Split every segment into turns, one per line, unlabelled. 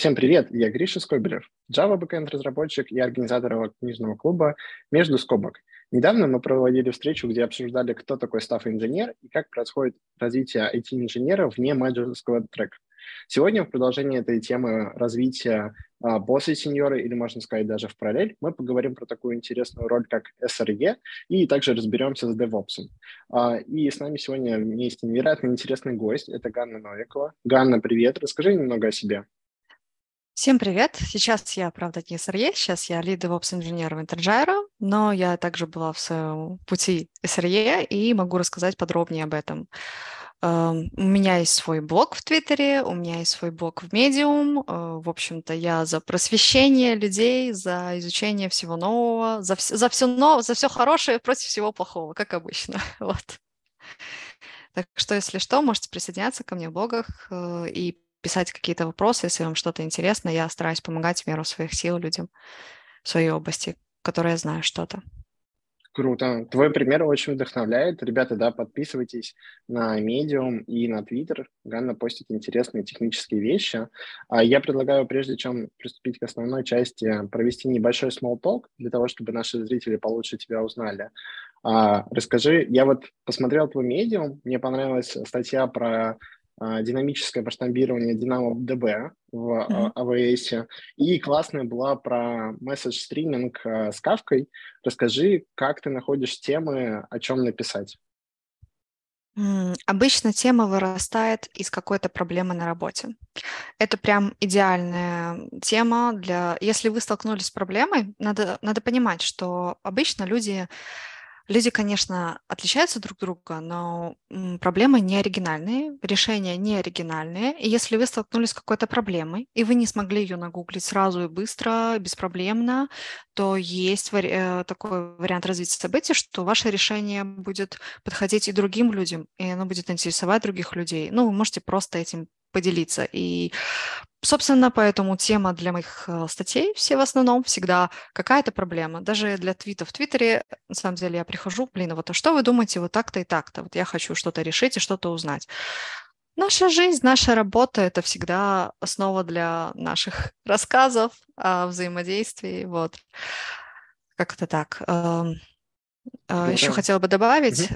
Всем привет, я Гриша Скобелев, Java backend разработчик и организатор книжного клуба «Между скобок». Недавно мы проводили встречу, где обсуждали, кто такой став-инженер и как происходит развитие IT-инженера вне менеджерского трека. Сегодня в продолжении этой темы развития а, босса сеньора, или можно сказать даже в параллель, мы поговорим про такую интересную роль, как SRE, и также разберемся с DevOps. А, и с нами сегодня вместе невероятно интересный гость, это Ганна Новикова. Ганна, привет, расскажи немного о себе.
Всем привет! Сейчас я, правда, не SRE, сейчас я лид DevOps инженер в Intergyro, но я также была в своем пути SRE и могу рассказать подробнее об этом. Um, у меня есть свой блог в Твиттере, у меня есть свой блог в Medium. Uh, в общем-то, я за просвещение людей, за изучение всего нового, за, вс- за, все, но, за все хорошее против всего плохого, как обычно. вот. Так что, если что, можете присоединяться ко мне в блогах uh, и писать какие-то вопросы, если вам что-то интересно. Я стараюсь помогать в меру своих сил людям в своей области, в которой я знаю что-то.
Круто. Твой пример очень вдохновляет. Ребята, да, подписывайтесь на Medium и на Twitter. Ганна постит интересные технические вещи. А я предлагаю, прежде чем приступить к основной части, провести небольшой small talk для того, чтобы наши зрители получше тебя узнали. А, расскажи, я вот посмотрел твой Medium, мне понравилась статья про динамическое масштабирование DynamoDB в AWS. А, и классная была про месседж стриминг а, с кавкой. Расскажи, как ты находишь темы, о чем написать?
Обычно тема вырастает из какой-то проблемы на работе. Это прям идеальная тема для... Если вы столкнулись с проблемой, надо, надо понимать, что обычно люди Люди, конечно, отличаются друг от друга, но проблемы не оригинальные, решения не оригинальные. И если вы столкнулись с какой-то проблемой, и вы не смогли ее нагуглить сразу и быстро, беспроблемно, то есть э, такой вариант развития событий, что ваше решение будет подходить и другим людям, и оно будет интересовать других людей. Ну, вы можете просто этим поделиться. И, собственно, поэтому тема для моих э, статей все в основном всегда какая-то проблема. Даже для твитов в Твиттере, на самом деле, я прихожу, блин, вот а что вы думаете вот так-то и так-то? Вот я хочу что-то решить и что-то узнать. Наша жизнь, наша работа – это всегда основа для наших рассказов о взаимодействии. Вот. Как это так? Эм, э, Еще хотела бы добавить,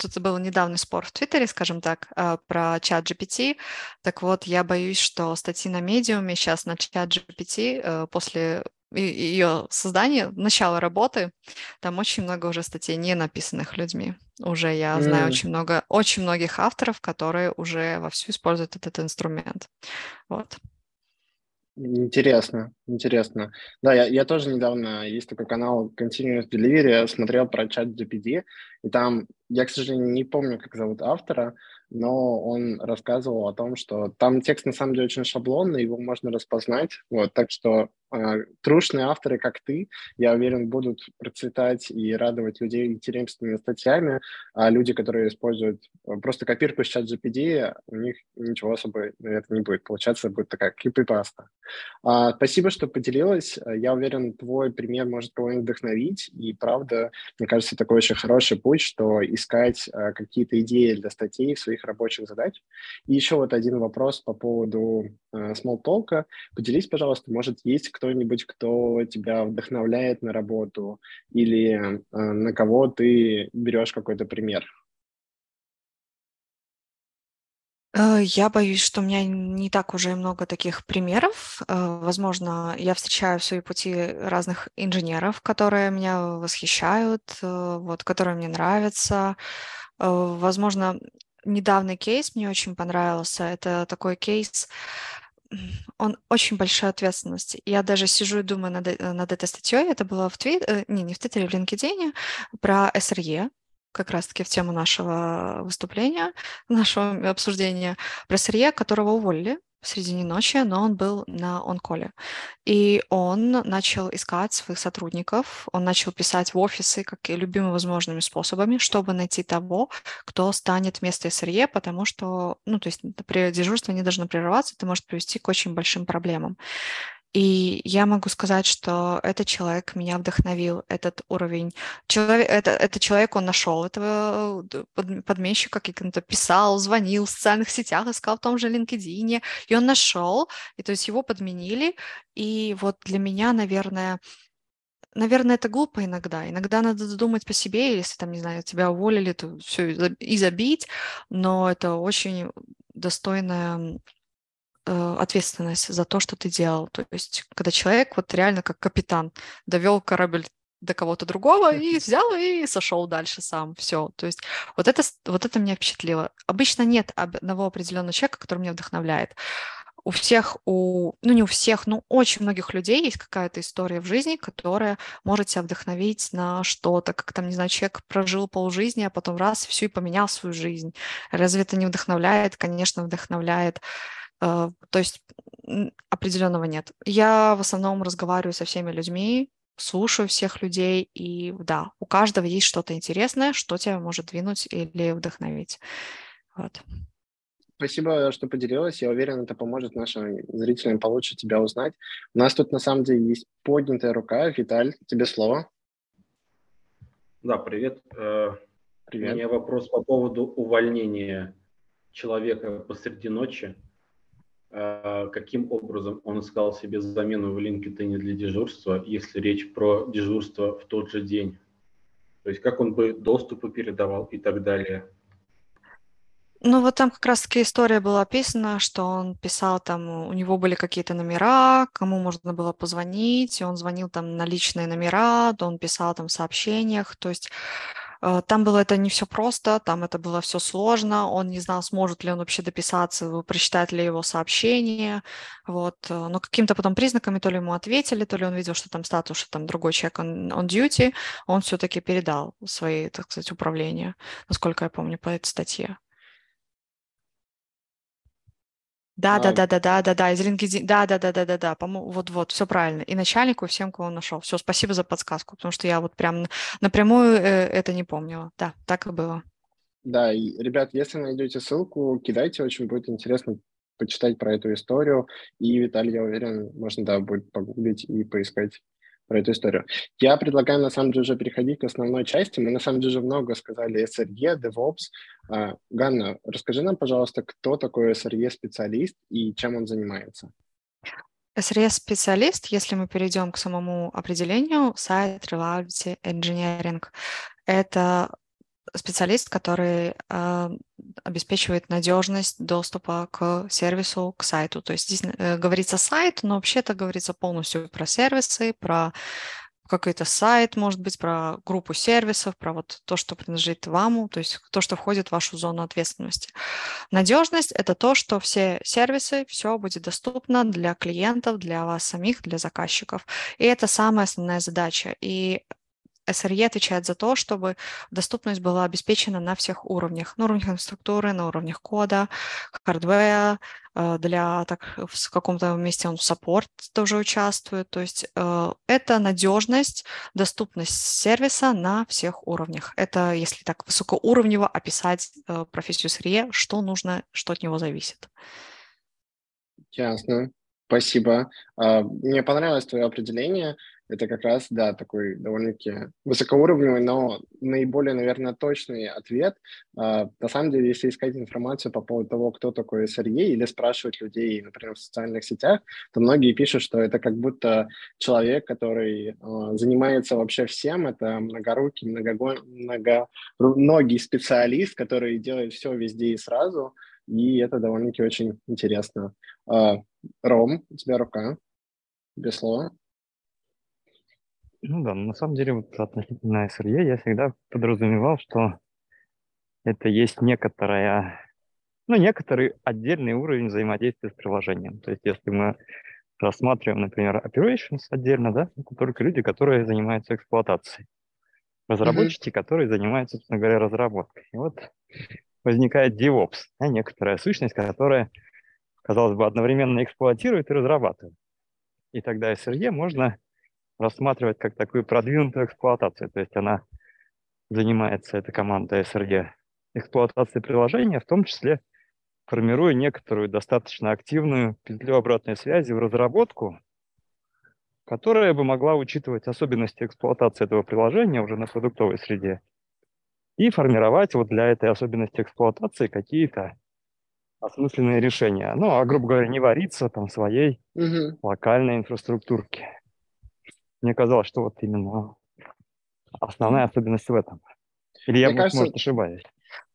тут был недавний спор в Твиттере, скажем так, а, про чат GPT. Так вот, я боюсь, что статьи на медиуме сейчас на чат GPT э, после ее создания, начала работы, там очень много уже статей не написанных людьми. Уже я mm. знаю очень много, очень многих авторов, которые уже вовсю используют этот инструмент. Вот.
Интересно, интересно. Да, я, я тоже недавно, есть такой канал Continuous Delivery, смотрел про чат GPT, и там, я, к сожалению, не помню, как зовут автора, но он рассказывал о том, что там текст на самом деле очень шаблонный, его можно распознать, вот, так что трушные авторы, как ты, я уверен, будут процветать и радовать людей интересными статьями, а люди, которые используют э, просто копирку с чат GPT, у них ничего особо это не будет получаться, будет такая кипипаста. А, спасибо, что поделилась, я уверен, твой пример может кого-нибудь вдохновить, и правда, мне кажется, такой очень хороший путь, что искать э, какие-то идеи для статей в своих рабочих задач. И еще вот один вопрос по поводу э, small talk. Поделись, пожалуйста, может, есть кто-нибудь, кто тебя вдохновляет на работу или э, на кого ты берешь какой-то пример?
Э, я боюсь, что у меня не так уже много таких примеров. Э, возможно, я встречаю в своей пути разных инженеров, которые меня восхищают, вот, которые мне нравятся. Возможно, недавний кейс мне очень понравился. Это такой кейс, он очень большая ответственность. Я даже сижу и думаю над, э, над этой статьей. Это было в Твиттере, не, не в Твиттере, в LinkedIn, про SRE, как раз-таки в тему нашего выступления, нашего обсуждения, про SRE, которого уволили в середине ночи, но он был на онколе. И он начал искать своих сотрудников, он начал писать в офисы как и любыми возможными способами, чтобы найти того, кто станет вместо СРЕ, потому что, ну, то есть при дежурстве не должно прерываться, это может привести к очень большим проблемам. И я могу сказать, что этот человек меня вдохновил, этот уровень. Человек, это, это человек, он нашел этого э, подменщика, каким-то писал, звонил в социальных сетях, искал в том же LinkedIn, и он нашел, и то есть его подменили. И вот для меня, наверное, наверное, это глупо иногда. Иногда надо думать по себе, если там, не знаю, тебя уволили, то все и забить, но это очень достойная ответственность за то, что ты делал. То есть, когда человек вот реально как капитан довел корабль до кого-то другого и взял и сошел дальше сам. Все. То есть вот это, вот это меня впечатлило. Обычно нет одного определенного человека, который меня вдохновляет у всех, у, ну не у всех, но очень многих людей есть какая-то история в жизни, которая может тебя вдохновить на что-то, как там, не знаю, человек прожил полжизни, а потом раз, все и поменял свою жизнь. Разве это не вдохновляет? Конечно, вдохновляет. Э, то есть определенного нет. Я в основном разговариваю со всеми людьми, слушаю всех людей, и да, у каждого есть что-то интересное, что тебя может двинуть или вдохновить. Вот.
Спасибо, что поделилась. Я уверен, это поможет нашим зрителям получше тебя узнать. У нас тут на самом деле есть поднятая рука. Виталь, тебе слово.
Да, привет. Э, привет. У меня вопрос по поводу увольнения человека посреди ночи. Э, каким образом он искал себе замену в LinkedIn для дежурства, если речь про дежурство в тот же день? То есть как он бы доступы передавал и так далее.
Ну, вот там как раз-таки история была описана, что он писал там, у него были какие-то номера, кому можно было позвонить, он звонил там на личные номера, он писал там в сообщениях, то есть там было это не все просто, там это было все сложно, он не знал, сможет ли он вообще дописаться, прочитать ли его сообщение, вот, э, но каким-то потом признаками то ли ему ответили, то ли он видел, что там статус, что там другой человек он on duty, он все-таки передал свои, так сказать, управления, насколько я помню по этой статье. Да, да, да, да, да, да, да, из LinkedIn, да, да, да, да, да, да, вот-вот, все правильно. И начальнику, и всем, кого он нашел. Все, спасибо за подсказку, потому что я вот прям напрямую э, это не помнила. Да, так и было.
Да, и, ребят, если найдете ссылку, кидайте, очень будет интересно почитать про эту историю. И, Виталий, я уверен, можно, да, будет погуглить и поискать про эту историю. Я предлагаю, на самом деле, уже переходить к основной части. Мы, на самом деле, уже много сказали SRE, DevOps. А, Ганна, расскажи нам, пожалуйста, кто такой SRE-специалист и чем он занимается?
SRE-специалист, если мы перейдем к самому определению, сайт Reliability Engineering, это специалист, который э, обеспечивает надежность доступа к сервису, к сайту. То есть здесь э, говорится сайт, но вообще-то говорится полностью про сервисы, про какой-то сайт, может быть, про группу сервисов, про вот то, что принадлежит вам, то есть то, что входит в вашу зону ответственности. Надежность – это то, что все сервисы, все будет доступно для клиентов, для вас самих, для заказчиков. И это самая основная задача. И SRE отвечает за то, чтобы доступность была обеспечена на всех уровнях, на уровнях инфраструктуры, на уровнях кода, хардвера, э, для так, в каком-то месте он в саппорт тоже участвует. То есть э, это надежность, доступность сервиса на всех уровнях. Это, если так высокоуровнево описать э, профессию SRE, что нужно, что от него зависит.
Ясно. Спасибо. А, мне понравилось твое определение это как раз, да, такой довольно-таки высокоуровневый, но наиболее, наверное, точный ответ. А, на самом деле, если искать информацию по поводу того, кто такой SRE, или спрашивать людей, например, в социальных сетях, то многие пишут, что это как будто человек, который а, занимается вообще всем, это многорукий, много, многоногий специалист, который делает все везде и сразу, и это довольно-таки очень интересно. А, Ром, у тебя рука, без слова.
Ну да, на самом деле вот относительно SRE я всегда подразумевал, что это есть некоторая, ну, некоторый отдельный уровень взаимодействия с приложением. То есть если мы рассматриваем, например, operations отдельно, да, это только люди, которые занимаются эксплуатацией. Разработчики, mm-hmm. которые занимаются, собственно говоря, разработкой. И вот возникает DevOps, да, некоторая сущность, которая, казалось бы, одновременно эксплуатирует и разрабатывает. И тогда SRE можно рассматривать как такую продвинутую эксплуатацию. То есть она занимается, эта команда SRE, эксплуатацией приложения, в том числе формируя некоторую достаточно активную петлю обратной связи в разработку которая бы могла учитывать особенности эксплуатации этого приложения уже на продуктовой среде и формировать вот для этой особенности эксплуатации какие-то осмысленные решения. Ну, а, грубо говоря, не вариться там своей угу. локальной инфраструктурке. Мне казалось, что вот именно основная особенность в этом. Или я, Мне кажется, может, ошибаюсь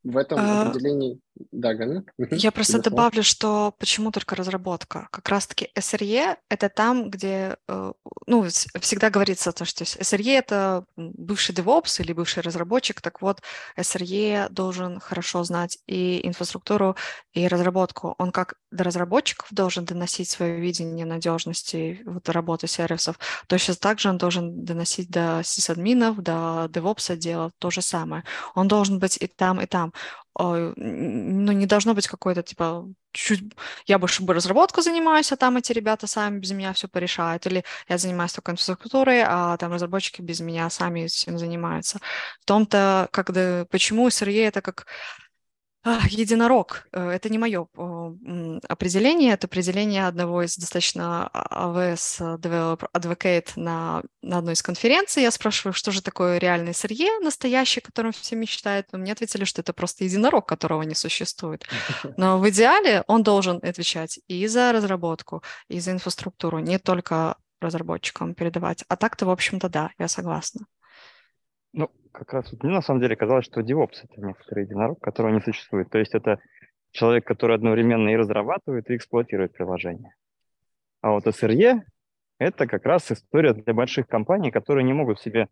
в этом а, определении да, Ганя.
Я просто добавлю, что почему только разработка. Как раз-таки SRE — это там, где, э, ну, всегда говорится, то, что SRE — это бывший DevOps или бывший разработчик, так вот, SRE должен хорошо знать и инфраструктуру, и разработку. Он как до разработчиков должен доносить свое видение надежности вот, работы сервисов, то сейчас также он должен доносить до сисадминов, до DevOps отдела то же самое. Он должен быть и там, и там ну, не должно быть какой-то, типа, чуть я больше бы разработку занимаюсь, а там эти ребята сами без меня все порешают, или я занимаюсь только инфраструктурой, а там разработчики без меня сами всем занимаются. В том-то, когда, почему SRE это как Единорог. Э, это не мое определение, это определение одного из достаточно AWS а, Developer Advocate на, на одной из конференций. Я спрашиваю, что же такое реальный сырье, настоящий, которым все мечтают. Но мне ответили, что это просто единорог, которого не существует. Но в идеале он должен отвечать и за разработку, и за инфраструктуру, не только разработчикам передавать. А так-то, в общем-то, да, я согласна.
Ну, как раз вот мне на самом деле казалось, что DevOps – это некоторый единорог, которого не существует. То есть это человек, который одновременно и разрабатывает, и эксплуатирует приложение. А вот SRE – это как раз история для больших компаний, которые не могут себе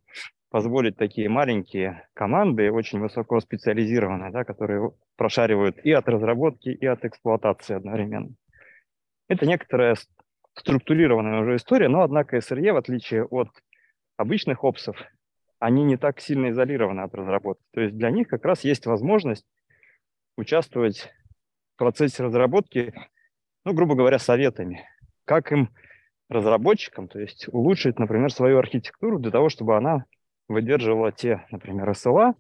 позволить такие маленькие команды, очень высоко специализированные, да, которые прошаривают и от разработки, и от эксплуатации одновременно. Это некоторая структурированная уже история, но, однако, SRE, в отличие от обычных опсов, они не так сильно изолированы от разработки. То есть для них как раз есть возможность участвовать в процессе разработки, ну, грубо говоря, советами. Как им, разработчикам, то есть улучшить, например, свою архитектуру для того, чтобы она выдерживала те, например, SLA,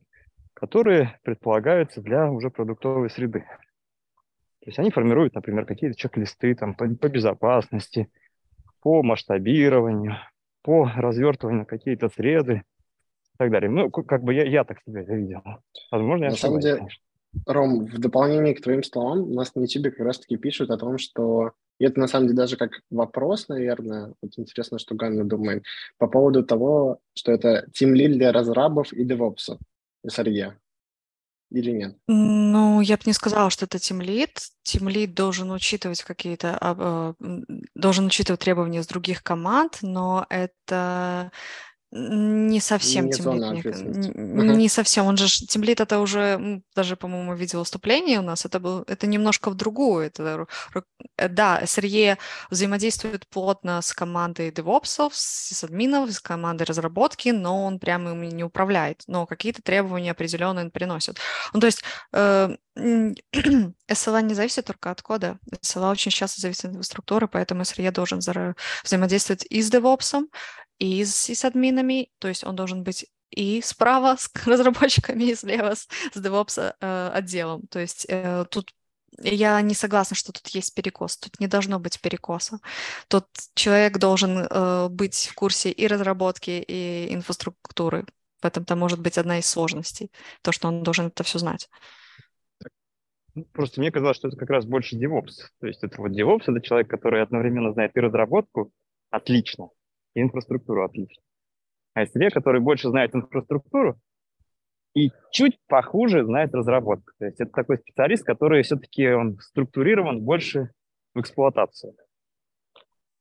которые предполагаются для уже продуктовой среды. То есть они формируют, например, какие-то чек-листы там, по, по безопасности, по масштабированию, по развертыванию какие-то среды, так далее. Ну, как бы я, я так себе это видел. Возможно, я
На самом деле, конечно. Ром, в дополнение к твоим словам, у нас на YouTube как раз-таки пишут о том, что и это на самом деле даже как вопрос, наверное, вот интересно, что Ганна думает, по поводу того, что это тимлид для разрабов и девопсов, SRE. Или нет?
Ну, я бы не сказала, что это тимлид. Тимлид должен учитывать какие-то, а, должен учитывать требования с других команд, но это не совсем не тимлит. Не, не совсем. Он же тимлит это уже даже, по-моему, видел выступление у нас. Это был это немножко в другую. Это, э, да, SRE взаимодействует плотно с командой DevOps, с админов, с командой разработки, но он прямо ими не управляет. Но какие-то требования определенные он приносит. Ну, то есть э, SLA не зависит только от кода. SLA очень часто зависит от инфраструктуры, поэтому SRE должен взаимодействовать и с DevOps, и с, админами, то есть он должен быть и справа с разработчиками, и слева с, с DevOps э, отделом. То есть э, тут я не согласна, что тут есть перекос. Тут не должно быть перекоса. Тут человек должен э, быть в курсе и разработки, и инфраструктуры. В этом-то может быть одна из сложностей, то, что он должен это все знать.
Ну, просто мне казалось, что это как раз больше DevOps. То есть это вот DevOps — это человек, который одновременно знает и разработку отлично, и инфраструктуру отлично. А SRE, который больше знает инфраструктуру и чуть похуже знает разработку. То есть это такой специалист, который все-таки он структурирован больше в эксплуатацию.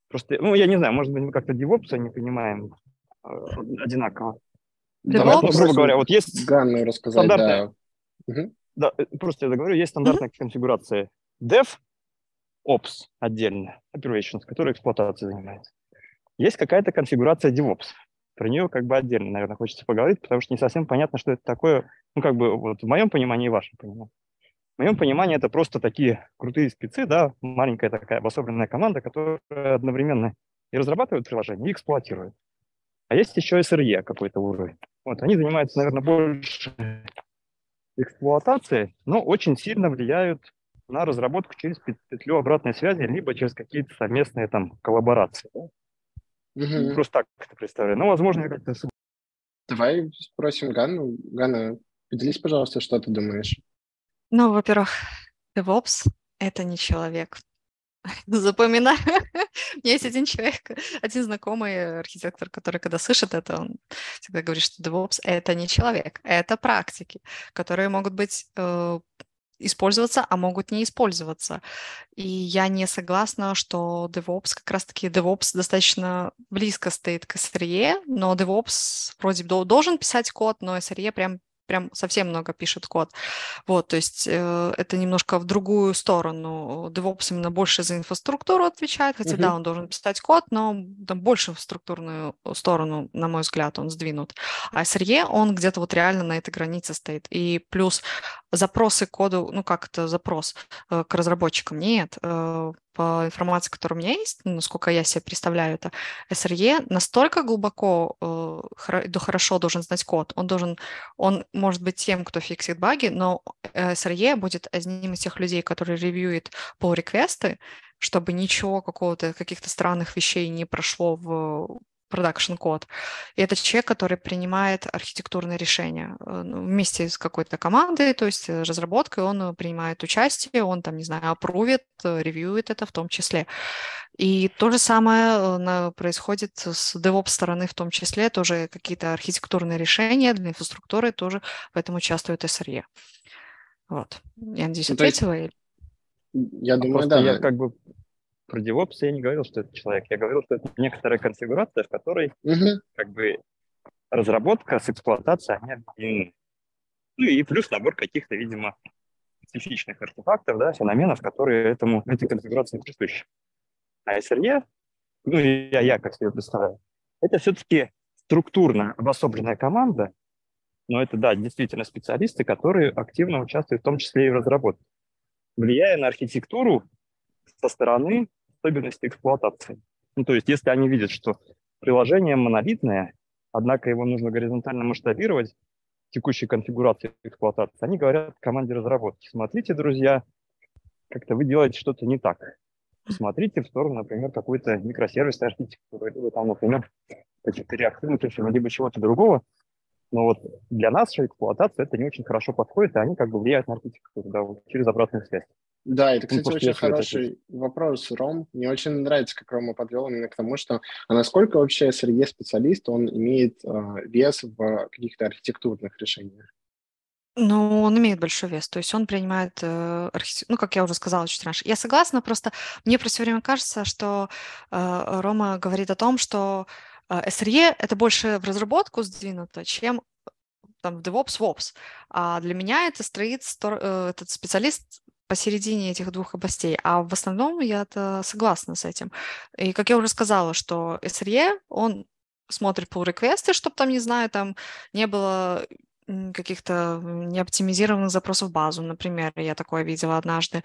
Просто, ну, я не знаю, может быть, мы как-то DevOps не понимаем э, одинаково.
Давай, ну, грубо говоря, вот есть рассказать,
стандартная, да. Угу. Да, э, просто я договорю, есть стандартная mm-hmm. конфигурация dev, ops отдельно, operations, которая эксплуатацией занимается. Есть какая-то конфигурация DevOps. Про нее как бы отдельно, наверное, хочется поговорить, потому что не совсем понятно, что это такое, ну, как бы вот в моем понимании и вашем понимании. В моем понимании это просто такие крутые спецы, да, маленькая такая обособленная команда, которая одновременно и разрабатывает приложение, и эксплуатирует. А есть еще SRE какой-то уровень. Вот, они занимаются, наверное, больше эксплуатации, но очень сильно влияют на разработку через петлю обратной связи, либо через какие-то совместные там коллаборации. Да? Угу. Просто так это представляю. Но, возможно, я как-то...
Давай спросим Ганну. Ганна, поделись, пожалуйста, что ты думаешь.
Ну, во-первых, DevOps — это не человек. Запоминаю. У меня есть один человек, один знакомый архитектор, который, когда слышит это, он всегда говорит, что DevOps — это не человек, это практики, которые могут быть э, использоваться, а могут не использоваться. И я не согласна, что DevOps, как раз-таки DevOps достаточно близко стоит к SRE, но DevOps вроде бы должен писать код, но SRE прям прям совсем много пишет код. Вот, то есть э, это немножко в другую сторону. DevOps именно больше за инфраструктуру отвечает, хотя uh-huh. да, он должен писать код, но там больше в структурную сторону, на мой взгляд, он сдвинут. А SRE, он где-то вот реально на этой границе стоит. И плюс запросы коду, ну как это запрос э, к разработчикам? Нет, э, по информации, которая у меня есть, ну, насколько я себе представляю это, SRE настолько глубоко э, до хорошо должен знать код. Он должен, он может быть тем, кто фиксит баги, но SRE будет одним из тех людей, который ревьюет pull request ы чтобы ничего какого-то, каких-то странных вещей не прошло в production код. И это человек, который принимает архитектурные решения э, ну, вместе с какой-то командой, то есть э, разработкой, он э, принимает участие, он там, не знаю, опрувит, ревьюет это в том числе. И то же самое происходит с DevOps стороны в том числе, тоже какие-то архитектурные решения для инфраструктуры тоже в этом участвует SRE. Вот. Я надеюсь, ну, ответила. Есть,
я думаю, да.
Я как бы про DevOps я не говорил, что это человек. Я говорил, что это некоторая конфигурация, в которой угу. как бы разработка с эксплуатацией, они объединены. Ну и плюс набор каких-то, видимо, специфичных артефактов, да, феноменов, которые этому, этой конфигурации присущи. А SRE, ну я, я как себе представляю, это все-таки структурно обособленная команда, но это, да, действительно специалисты, которые активно участвуют в том числе и в разработке. Влияя на архитектуру со стороны особенности эксплуатации. Ну, то есть, если они видят, что приложение монолитное, однако его нужно горизонтально масштабировать текущей конфигурации эксплуатации, они говорят команде разработки, смотрите, друзья, как-то вы делаете что-то не так. Смотрите в сторону, например, какой-то микросервисной архитектуры, либо там, например, каких-то реактивных решений, либо чего-то другого. Но вот для нас же эксплуатация это не очень хорошо подходит, и они как бы влияют на архитектуру да, вот, через обратную связь.
Да, это, ну, кстати, ну, очень хороший это... вопрос, Ром. Мне очень нравится, как Рома подвел именно к тому, что а насколько вообще среди специалист он имеет э, вес в каких-то архитектурных решениях?
Ну, он имеет большой вес, то есть он принимает, э, архитек... ну, как я уже сказала чуть раньше. Я согласна, просто мне просто все время кажется, что э, Рома говорит о том, что э, SRE — это больше в разработку сдвинуто, чем там в DevOps, WOPS. А для меня это стоит э, этот специалист посередине этих двух областей. А в основном я согласна с этим. И как я уже сказала, что SRE, он смотрит pull реквесты чтобы там, не знаю, там не было каких-то неоптимизированных запросов в базу, например, я такое видела однажды,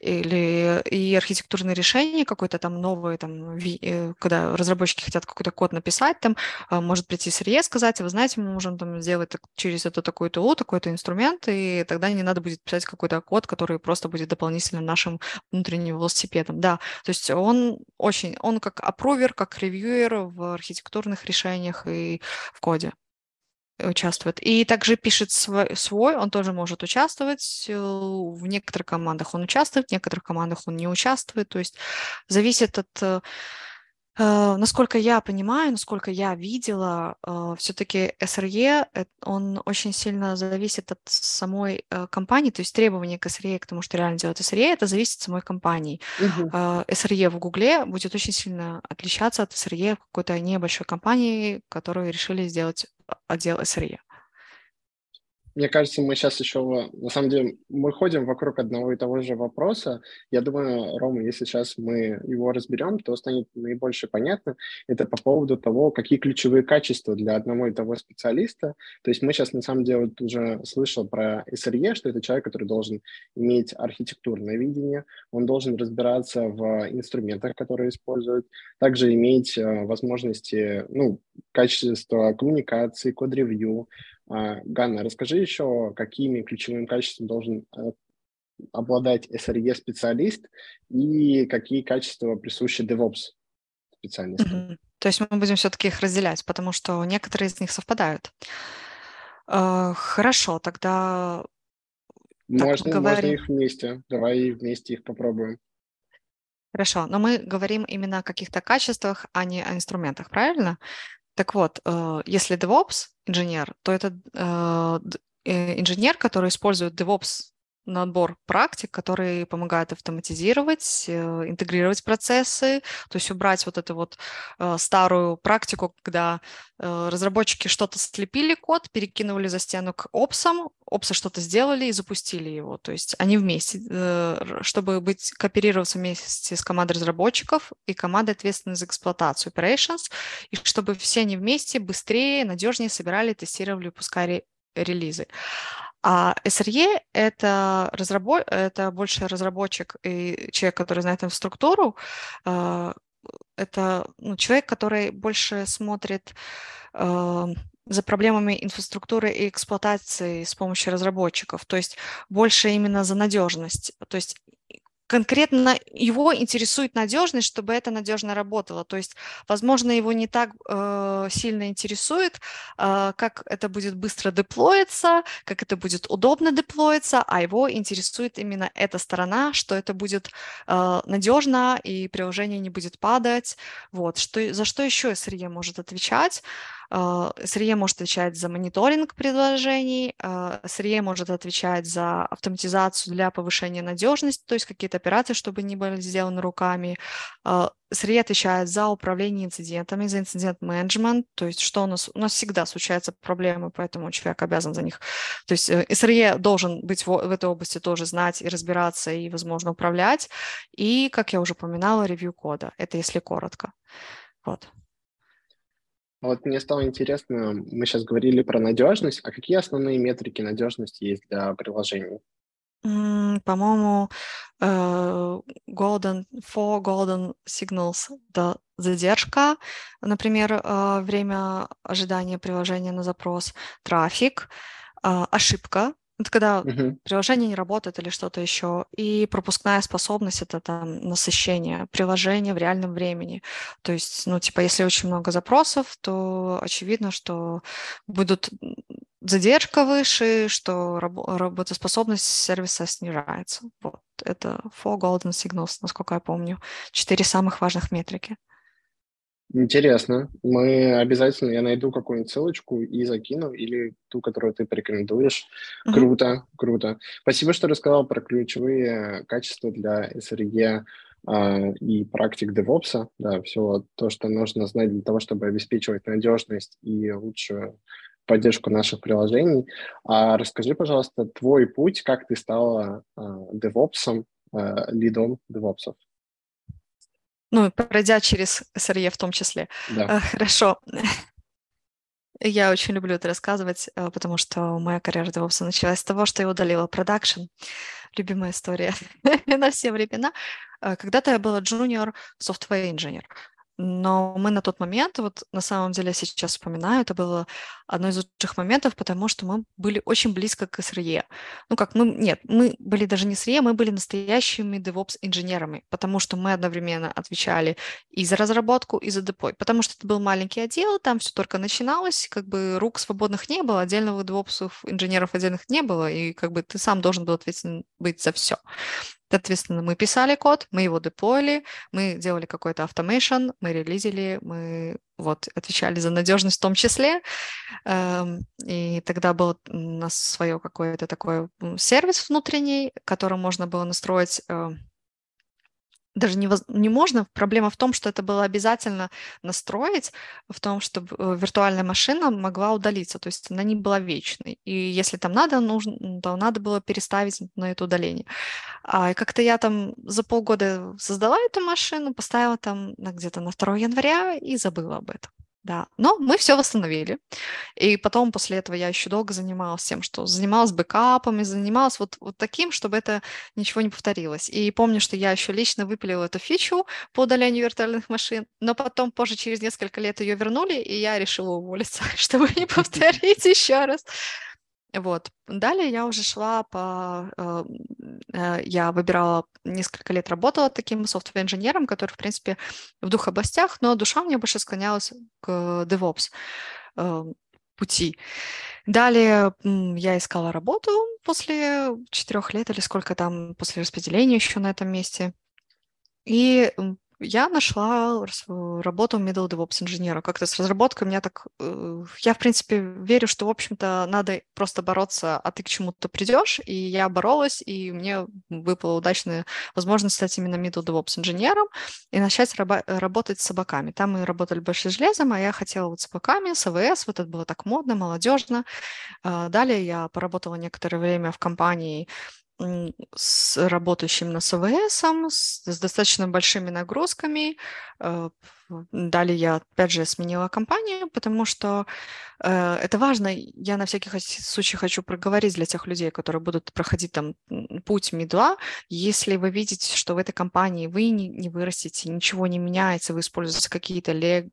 или и архитектурные решения какой-то там новые, там, э, когда разработчики хотят какой-то код написать, там а, может прийти сырье сказать, вы знаете, мы можем там сделать через это такой-то у, такой-то инструмент, и тогда не надо будет писать какой-то код, который просто будет дополнительно нашим внутренним велосипедом. Да, то есть он очень, он как апрувер, как ревьюер в архитектурных решениях и в коде участвует. И также пишет свой, свой, он тоже может участвовать. Э, в некоторых командах он участвует, в некоторых командах он не участвует. То есть зависит от э, Насколько я понимаю, насколько я видела, все-таки SRE, он очень сильно зависит от самой компании, то есть требования к SRE, к тому, что реально делает SRE, это зависит от самой компании. Угу. SRE в Гугле будет очень сильно отличаться от SRE в какой-то небольшой компании, которую решили сделать отдел SRE.
Мне кажется, мы сейчас еще, на самом деле, мы ходим вокруг одного и того же вопроса. Я думаю, Рома, если сейчас мы его разберем, то станет наибольше понятно. Это по поводу того, какие ключевые качества для одного и того специалиста. То есть мы сейчас, на самом деле, вот уже слышал про SRE, что это человек, который должен иметь архитектурное видение, он должен разбираться в инструментах, которые используют, также иметь э, возможности, ну, качество коммуникации, код-ревью, Ганна, расскажи еще, какими ключевыми качествами должен э, обладать SRE-специалист и какие качества присущи DevOps специалисту?
То есть мы будем все-таки их разделять, потому что некоторые из них совпадают. Э, хорошо, тогда
можно, говорим... можно их вместе. Давай вместе их попробуем.
Хорошо, но мы говорим именно о каких-то качествах, а не о инструментах, правильно? Так вот, э, если DevOps инженер, то это э, инженер, который использует DevOps набор практик, которые помогают автоматизировать, э, интегрировать процессы, то есть убрать вот эту вот э, старую практику, когда э, разработчики что-то слепили код, перекинули за стену к опсам, опсы что-то сделали и запустили его. То есть они вместе, чтобы быть, кооперироваться вместе с командой разработчиков и командой ответственной за эксплуатацию operations, и чтобы все они вместе быстрее, надежнее собирали, тестировали, выпускали релизы. А SRE — это, разработ... это больше разработчик и человек, который знает инфраструктуру, а, это ну, человек, который больше смотрит а, за проблемами инфраструктуры и эксплуатации с помощью разработчиков, то есть больше именно за надежность. То есть конкретно его интересует надежность, чтобы это надежно работало. То есть, возможно, его не так э, сильно интересует, э, как это будет быстро деплоиться, как это будет удобно деплоиться, а его интересует именно эта сторона, что это будет э, надежно и приложение не будет падать. Вот. Что, за что еще SRE может отвечать? SRE может отвечать за мониторинг предложений, SRE может отвечать за автоматизацию для повышения надежности, то есть какие-то операции, чтобы не были сделаны руками. SRE отвечает за управление инцидентами, за инцидент-менеджмент, то есть что у нас, у нас всегда случаются проблемы, поэтому человек обязан за них. То есть SRE должен быть в, в этой области тоже знать и разбираться, и, возможно, управлять. И, как я уже упоминала, ревью кода. Это если коротко. Вот.
Вот мне стало интересно, мы сейчас говорили про надежность, а какие основные метрики надежности есть для приложений?
По-моему, э, golden, four golden signals – это задержка, например, э, время ожидания приложения на запрос, трафик, э, ошибка, это когда uh-huh. приложение не работает или что-то еще. И пропускная способность это там насыщение приложения в реальном времени. То есть, ну, типа, если очень много запросов, то очевидно, что будут задержка выше, что раб- работоспособность сервиса снижается. Вот. Это four golden signals, насколько я помню. Четыре самых важных метрики.
Интересно. Мы обязательно, я найду какую-нибудь ссылочку и закину, или ту, которую ты порекомендуешь. Mm-hmm. Круто, круто. Спасибо, что рассказал про ключевые качества для SRE э, и практик DevOps. Да, все то, что нужно знать для того, чтобы обеспечивать надежность и лучшую поддержку наших приложений. А расскажи, пожалуйста, твой путь, как ты стала э, DevOps, э, лидом DevOps
ну, пройдя через SRE в том числе.
Да.
Э, хорошо. Я очень люблю это рассказывать, э, потому что моя карьера DevOps началась с того, что я удалила продакшн. Любимая история на все времена. Э, когда-то я была junior software engineer. Но мы на тот момент, вот на самом деле сейчас вспоминаю, это было одно из лучших моментов, потому что мы были очень близко к SRE. Ну как, мы, нет, мы были даже не SRE, мы были настоящими DevOps-инженерами, потому что мы одновременно отвечали и за разработку, и за депой, потому что это был маленький отдел, там все только начиналось, как бы рук свободных не было, отдельных DevOps инженеров отдельных не было, и как бы ты сам должен был ответственен быть за все. Соответственно, мы писали код, мы его деплоили, мы делали какой-то automation, мы релизили, мы вот отвечали за надежность в том числе. Эм, и тогда был у нас свое какой-то такой сервис внутренний, которым можно было настроить э, даже не, воз... не можно. Проблема в том, что это было обязательно настроить, в том, чтобы э, виртуальная машина могла удалиться, то есть она не была вечной. И если там надо, нужно, то надо было переставить на это удаление. А как-то я там за полгода создала эту машину, поставила там где-то на 2 января и забыла об этом. Да, но мы все восстановили. И потом после этого я еще долго занималась тем, что занималась бэкапами, занималась вот, вот таким, чтобы это ничего не повторилось. И помню, что я еще лично выпилила эту фичу по удалению виртуальных машин, но потом позже, через несколько лет ее вернули, и я решила уволиться, чтобы не повторить еще раз. Вот. Далее я уже шла по... Э, э, я выбирала, несколько лет работала таким софтвер-инженером, который, в принципе, в двух областях, но душа мне больше склонялась к DevOps э, пути. Далее я искала работу после четырех лет или сколько там, после распределения еще на этом месте. И я нашла работу middle DevOps инженера. Как-то с разработкой меня так... Э, я, в принципе, верю, что, в общем-то, надо просто бороться, а ты к чему-то придешь. И я боролась, и мне выпала удачная возможность стать именно middle DevOps инженером и начать рабо- работать с собаками. Там мы работали больше железом, а я хотела вот с собаками, с АВС. Вот это было так модно, молодежно. А, далее я поработала некоторое время в компании с работающим на СВС, с, достаточно большими нагрузками. Э, далее я, опять же, сменила компанию, потому что э, это важно. Я на всякий случай хочу проговорить для тех людей, которые будут проходить там путь медла. Если вы видите, что в этой компании вы не, вырастете, ничего не меняется, вы используете какие-то лег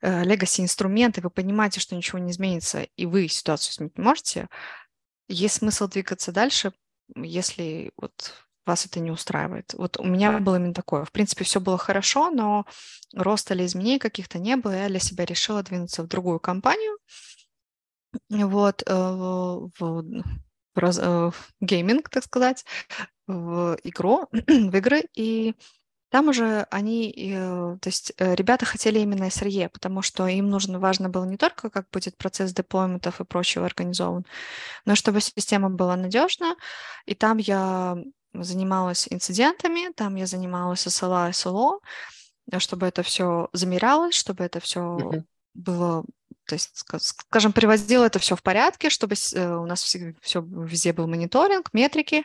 легаси инструменты, вы понимаете, что ничего не изменится, и вы ситуацию изменить не можете, есть смысл двигаться дальше, если вот вас это не устраивает. Вот у меня было именно такое. В принципе, все было хорошо, но роста или изменений каких-то не было. Я для себя решила двинуться в другую компанию. Вот, э, в, в, в гейминг, так сказать, в игру, в игры. И там уже они, э, то есть э, ребята хотели именно SRE, потому что им нужно, важно было не только, как будет процесс деплойментов и прочего организован, но чтобы система была надежна. И там я занималась инцидентами, там я занималась SLA, SLO, чтобы это все замерялось, чтобы это все uh-huh. было то есть, скажем, приводило это все в порядке, чтобы э, у нас все, все везде был мониторинг, метрики, Э,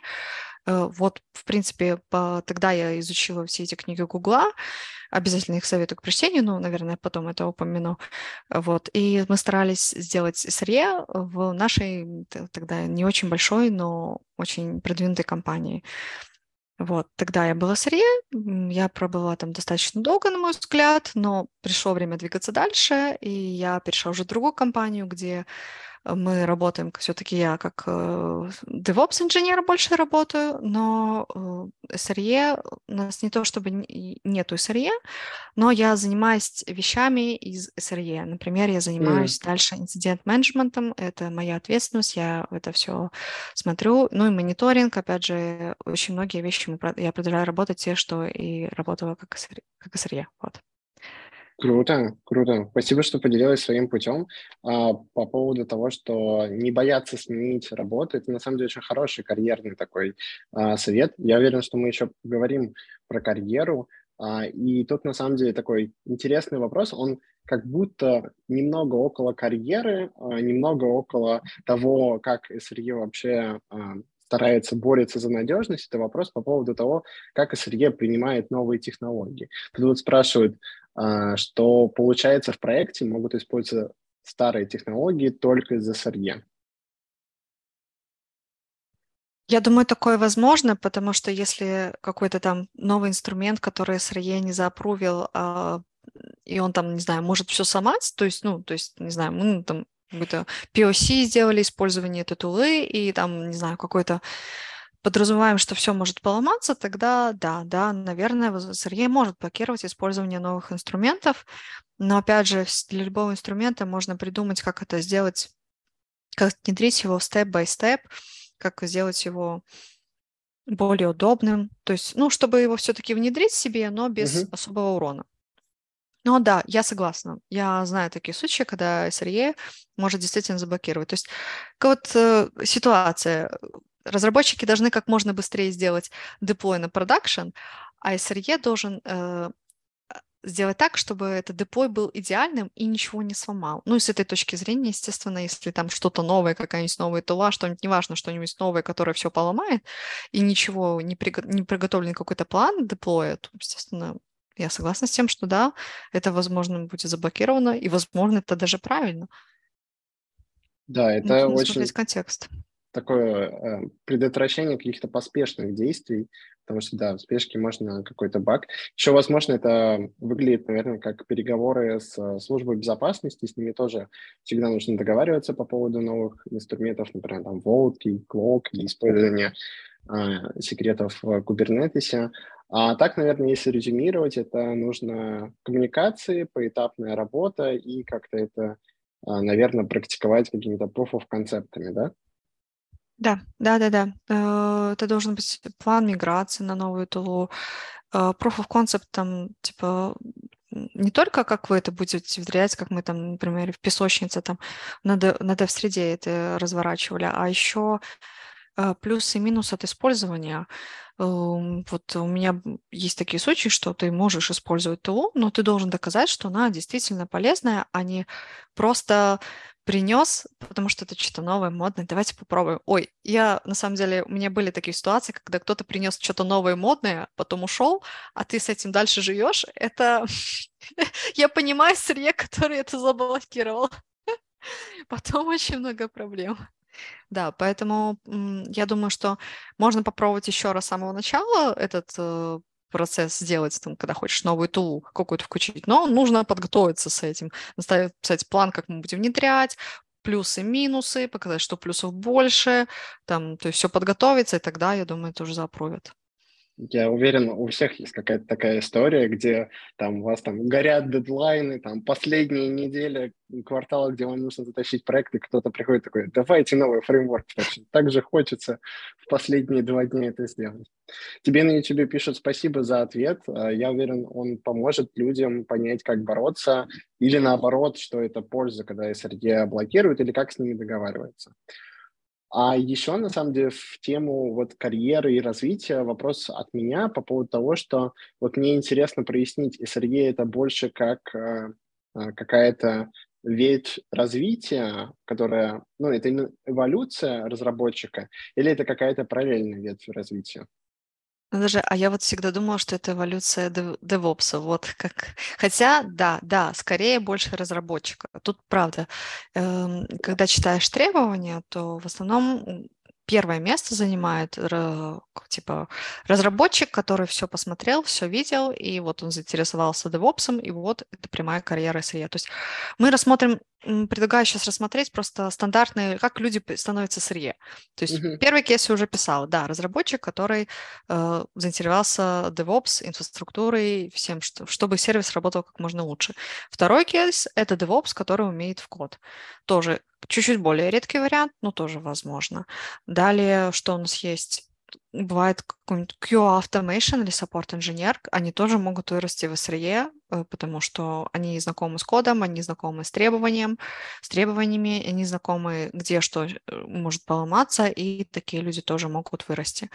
вот, в принципе, тогда я изучила все эти книги Гугла, обязательно их советую к прочтению, ну, наверное, потом это упомяну. Вот, и мы старались сделать SRE в нашей тогда не очень большой, но очень продвинутой компании. Вот, тогда я была сырье, я пробыла там достаточно долго, на мой взгляд, но пришло время двигаться дальше, и я перешла уже в другую компанию, где мы работаем, все-таки я как э, DevOps-инженер больше работаю, но э, SRE у нас не то, чтобы нету SRE, но я занимаюсь вещами из SRE. Например, я занимаюсь mm. дальше инцидент-менеджментом, это моя ответственность, я это все смотрю. Ну и мониторинг, опять же, очень многие вещи я продолжаю работать те, что и работала как SRE. Как SRE вот.
Круто, круто. Спасибо, что поделилась своим путем. А, по поводу того, что не бояться сменить работу, это на самом деле очень хороший карьерный такой а, совет. Я уверен, что мы еще поговорим про карьеру. А, и тут на самом деле такой интересный вопрос. Он как будто немного около карьеры, а, немного около того, как SRE вообще а, старается бороться за надежность, это вопрос по поводу того, как SRE принимает новые технологии. Тут вот спрашивают, что, получается, в проекте могут использовать старые технологии только из SRE.
Я думаю, такое возможно, потому что если какой-то там новый инструмент, который SRE не заапрувил, а, и он там, не знаю, может все сломать, то есть, ну, то есть, не знаю, мы там какой-то POC сделали, использование этой тулы, и там, не знаю, какой-то подразумеваем, что все может поломаться, тогда да, да, наверное, SRE может блокировать использование новых инструментов, но опять же, для любого инструмента можно придумать, как это сделать, как внедрить его степ-by-степ, как сделать его более удобным, то есть, ну, чтобы его все-таки внедрить себе, но без uh-huh. особого урона. Ну да, я согласна. Я знаю такие случаи, когда SRE может действительно заблокировать. То есть вот э, ситуация, разработчики должны как можно быстрее сделать деплой на продакшн, а SRE должен э, сделать так, чтобы этот деплой был идеальным и ничего не сломал. Ну и с этой точки зрения, естественно, если там что-то новое, какая-нибудь новая тула, что-нибудь, неважно, что-нибудь новое, которое все поломает, и ничего, не, приго- не приготовлен какой-то план деплоя, то, естественно, я согласна с тем, что да, это, возможно, будет заблокировано, и, возможно, это даже правильно.
Да, это Нужно очень... контекст такое э, предотвращение каких-то поспешных действий, потому что, да, в спешке можно какой-то баг. Еще, возможно, это выглядит, наверное, как переговоры с э, службой безопасности, с ними тоже всегда нужно договариваться по поводу новых инструментов, например, там, Vault, Cloak или использование э, секретов в Kubernetes. А так, наверное, если резюмировать, это нужно коммуникации, поэтапная работа и как-то это, э, наверное, практиковать какими-то proof of концептами, да?
Да, да-да-да. Э, это должен быть план миграции на новую тулу. Э, proof of concept там, типа, не только как вы это будете внедрять, как мы там, например, в песочнице там на, дев, на dev-среде это разворачивали, а еще э, плюсы и минусы от использования. Эм, вот у меня есть такие случаи, что ты можешь использовать тулу, но ты должен доказать, что она действительно полезная, а не просто принес, потому что это что-то новое, модное, давайте попробуем. Ой, я, на самом деле, у меня были такие ситуации, когда кто-то принес что-то новое, модное, потом ушел, а ты с этим дальше живешь, это... я понимаю сырье, который это заблокировал. Потом очень много проблем. Да, поэтому я думаю, что можно попробовать еще раз с самого начала этот э, процесс сделать, там, когда хочешь новую тулу какую-то включить, но нужно подготовиться с этим, написать план, как мы будем внедрять, плюсы, минусы, показать, что плюсов больше, там, то есть все подготовиться, и тогда, я думаю, это уже запровят.
Я уверен, у всех есть какая-то такая история, где там у вас там горят дедлайны, там последние недели квартала, где вам нужно затащить проект, и кто-то приходит такой, давайте новый фреймворк. Так же хочется в последние два дня это сделать. Тебе на YouTube пишут спасибо за ответ. А, я уверен, он поможет людям понять, как бороться, или наоборот, что это польза, когда SRD блокируют, или как с ними договариваться. А еще, на самом деле, в тему вот карьеры и развития вопрос от меня по поводу того, что вот мне интересно прояснить, SRE это больше как э, э, какая-то ветвь развития, которая, ну, это эволюция разработчика, или это какая-то параллельная ветвь развития?
Даже, а я вот всегда думала, что это эволюция DevOps, вот как. Хотя, да, да, скорее больше разработчика. Тут правда, эм, когда читаешь требования, то в основном первое место занимает типа разработчик, который все посмотрел, все видел, и вот он заинтересовался DevOps, и вот это прямая карьера SRE. То есть мы рассмотрим предлагаю сейчас рассмотреть просто стандартные, как люди становятся сырье. То есть mm-hmm. первый кейс я уже писал, да, разработчик, который э, заинтересовался DevOps, инфраструктурой, всем, что, чтобы сервис работал как можно лучше. Второй кейс — это DevOps, который умеет в код. Тоже чуть-чуть более редкий вариант, но тоже возможно. Далее, что у нас есть? бывает какой-нибудь QA Automation или Support инженер, они тоже могут вырасти в SRE, э, потому что они знакомы с кодом, они знакомы с требованием, с требованиями, они знакомы, где что э, может поломаться, и такие люди тоже могут вырасти.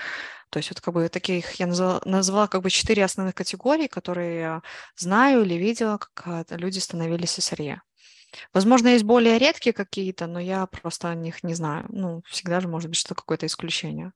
То есть вот как бы таких я назвала, назвала как бы четыре основных категории, которые я знаю или видела, как э, люди становились SRE. Возможно, есть более редкие какие-то, но я просто о них не знаю. Ну, всегда же может быть что какое-то исключение.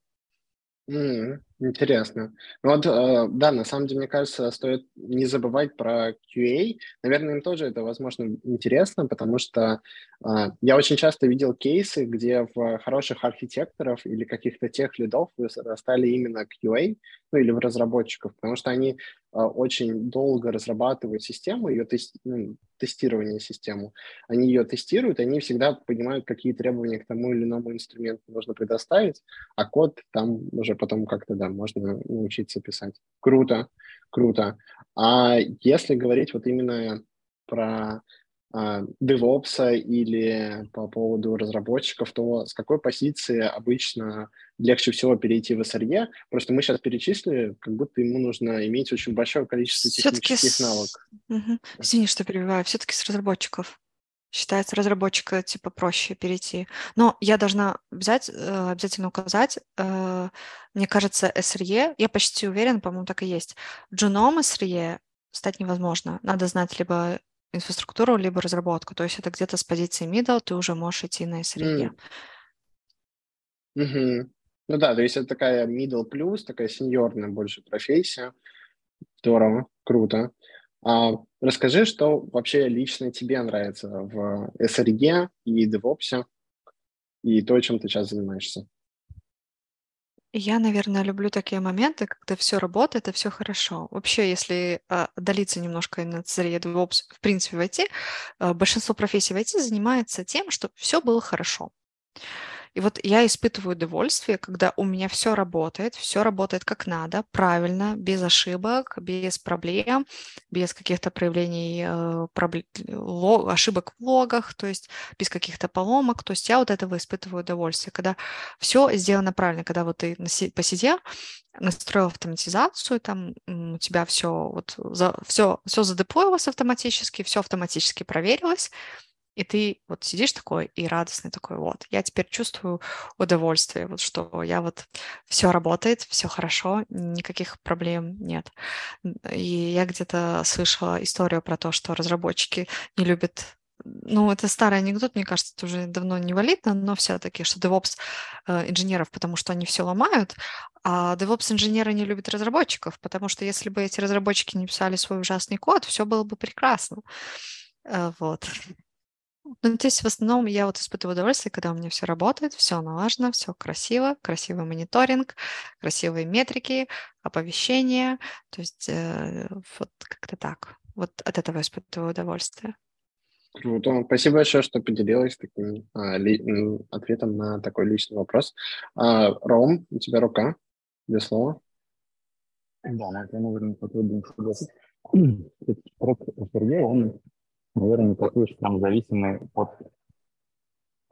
М, Интересно. Ну вот, э, да, на самом деле, мне кажется, стоит не забывать про QA. Наверное, им тоже это, возможно, интересно, потому что э, я очень часто видел кейсы, где в хороших архитекторов или каких-то тех лидов вырастали именно QA, ну или в разработчиков, потому что они э, очень долго разрабатывают систему, ее тест, ну, тестирование систему. Они ее тестируют, они всегда понимают, какие требования к тому или иному инструменту нужно предоставить, а код там уже потом как-то, да, можно научиться писать. Круто, круто. А если говорить вот именно про а, DevOps или по поводу разработчиков, то с какой позиции обычно легче всего перейти в SRE? Просто мы сейчас перечислили, как будто ему нужно иметь очень большое количество технических с... навыков.
Угу. Извини, что перебиваю. Все-таки с разработчиков. Считается разработчика типа проще перейти. Но я должна взять, э, обязательно указать, э, мне кажется, SRE, я почти уверена, по-моему, так и есть. Джуном SRE стать невозможно. Надо знать либо инфраструктуру, либо разработку. То есть это где-то с позиции middle ты уже можешь идти на SRE.
Mm. Mm-hmm. Ну да, то есть это такая middle plus, такая сеньорная больше профессия. Здорово, круто. А, расскажи, что вообще лично тебе нравится в SRE и DevOps, и то, чем ты сейчас занимаешься.
Я, наверное, люблю такие моменты, когда все работает и все хорошо. Вообще, если э, немножко именно от сырья DevOps, в принципе, в IT, э, большинство профессий в IT занимается тем, что все было хорошо. И вот я испытываю удовольствие, когда у меня все работает, все работает как надо, правильно, без ошибок, без проблем, без каких-то проявлений э, проблем, ошибок в логах, то есть без каких-то поломок. То есть я вот этого испытываю удовольствие, когда все сделано правильно, когда вот ты посидел, настроил автоматизацию, там у тебя все вот за, все, все задеплоилось автоматически, все автоматически проверилось, и ты вот сидишь такой и радостный такой, вот, я теперь чувствую удовольствие, вот что я вот все работает, все хорошо, никаких проблем нет. И я где-то слышала историю про то, что разработчики не любят ну, это старый анекдот, мне кажется, это уже давно не валидно, но все-таки, что DevOps э, инженеров, потому что они все ломают, а DevOps инженеры не любят разработчиков, потому что если бы эти разработчики не писали свой ужасный код, все было бы прекрасно. Э, вот. Ну, то есть в основном я вот испытываю удовольствие, когда у меня все работает, все налажено, все красиво, красивый мониторинг, красивые метрики, оповещения. То есть э, вот как-то так. Вот от этого испытываю удовольствие.
Круто. Спасибо большое, что поделилась таким а, ли, ответом на такой личный вопрос. А, Ром, у тебя рука, без слова.
Да, я, наверное, согласиться. Этот Сергей, он наверное, не такой уж прям зависимый от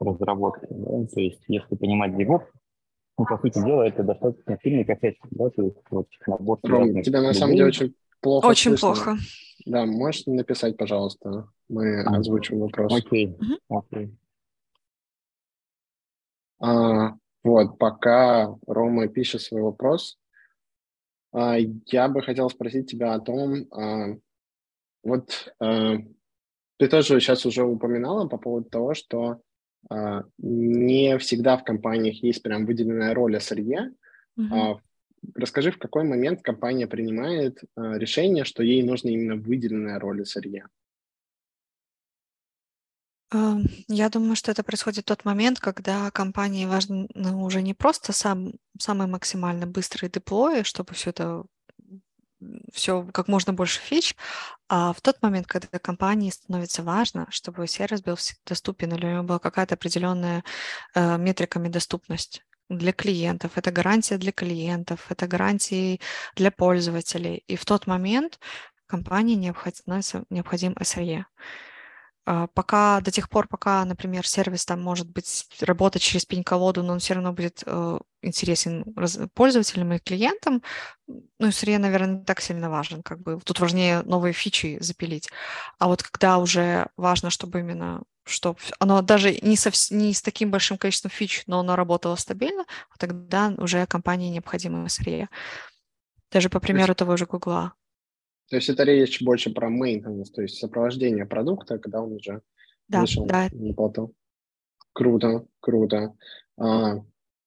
разработки. Да? То есть, если понимать DevOps, ну, по сути дела, это достаточно сильный косячок, да, то есть вот
набор Ром, тебя на самом деле очень плохо
Очень
слышно.
плохо.
Да, можешь написать, пожалуйста, мы а, озвучим вопрос.
Окей, окей.
А, вот, пока Рома пишет свой вопрос, а, я бы хотел спросить тебя о том, а, вот а, ты тоже сейчас уже упоминала по поводу того, что а, не всегда в компаниях есть прям выделенная роль SRE. Mm-hmm. А, расскажи, в какой момент компания принимает а, решение, что ей нужна именно выделенная роль SRE?
Я думаю, что это происходит в тот момент, когда компании важно ну, уже не просто сам, самый максимально быстрый деплой, чтобы все это все как можно больше фич, а в тот момент, когда компании становится важно, чтобы сервис был доступен или у него была какая-то определенная э, метриками доступность для клиентов, это гарантия для клиентов, это гарантии для пользователей. И в тот момент компании необходим, необходим SRE. А, пока до тех пор, пока, например, сервис там может быть работать через пень-колоду, но он все равно будет э, интересен пользователям и клиентам, ну, SRE, наверное, не так сильно важен, как бы тут важнее новые фичи запилить. А вот когда уже важно, чтобы именно чтобы оно даже не, со, не с таким большим количеством фич, но оно работало стабильно, тогда уже компании необходимо SRE. Даже по примеру того же Гугла.
То есть это речь больше про maintenance, то есть сопровождение продукта, когда он уже да, вышел да. на плату. Круто, круто. А,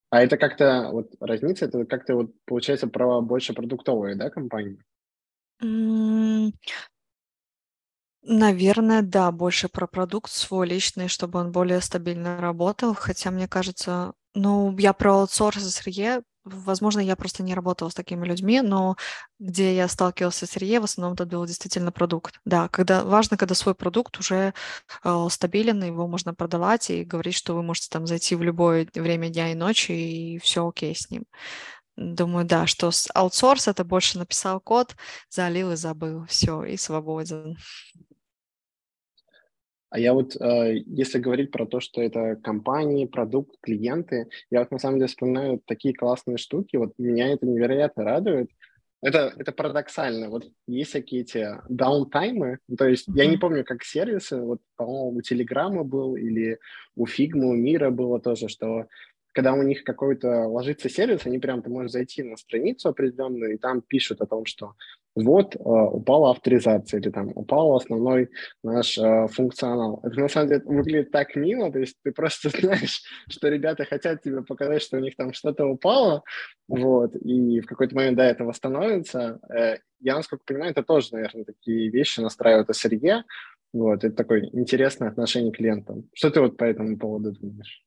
а это как-то вот разница, это как-то вот получается про больше продуктовые, да, компании?
Наверное, да, больше про продукт свой личный, чтобы он более стабильно работал. Хотя, мне кажется, ну, я про аутсорс SRE Возможно, я просто не работала с такими людьми, но где я сталкивался с РЕ, в основном это был действительно продукт. Да, когда важно, когда свой продукт уже э, стабилен, его можно продавать и говорить, что вы можете там зайти в любое время дня и ночи, и все окей с ним. Думаю, да, что аутсорс это больше написал код, залил и забыл, все, и свободен.
А я вот, э, если говорить про то, что это компании, продукт, клиенты, я вот на самом деле вспоминаю такие классные штуки, вот меня это невероятно радует. Это, это парадоксально. Вот есть всякие эти даунтаймы, то есть mm-hmm. я не помню, как сервисы, вот, по-моему, у Телеграма был или у Фигма, у Мира было тоже, что когда у них какой-то ложится сервис, они прям, ты можешь зайти на страницу определенную, и там пишут о том, что вот э, упала авторизация или там упал основной наш э, функционал. Это на самом деле выглядит так мило, то есть ты просто знаешь, что ребята хотят тебе показать, что у них там что-то упало, вот, и в какой-то момент, да, это восстановится. Э, я, насколько понимаю, это тоже, наверное, такие вещи настраивают SRE, вот, это такое интересное отношение к клиентам. Что ты вот по этому поводу думаешь?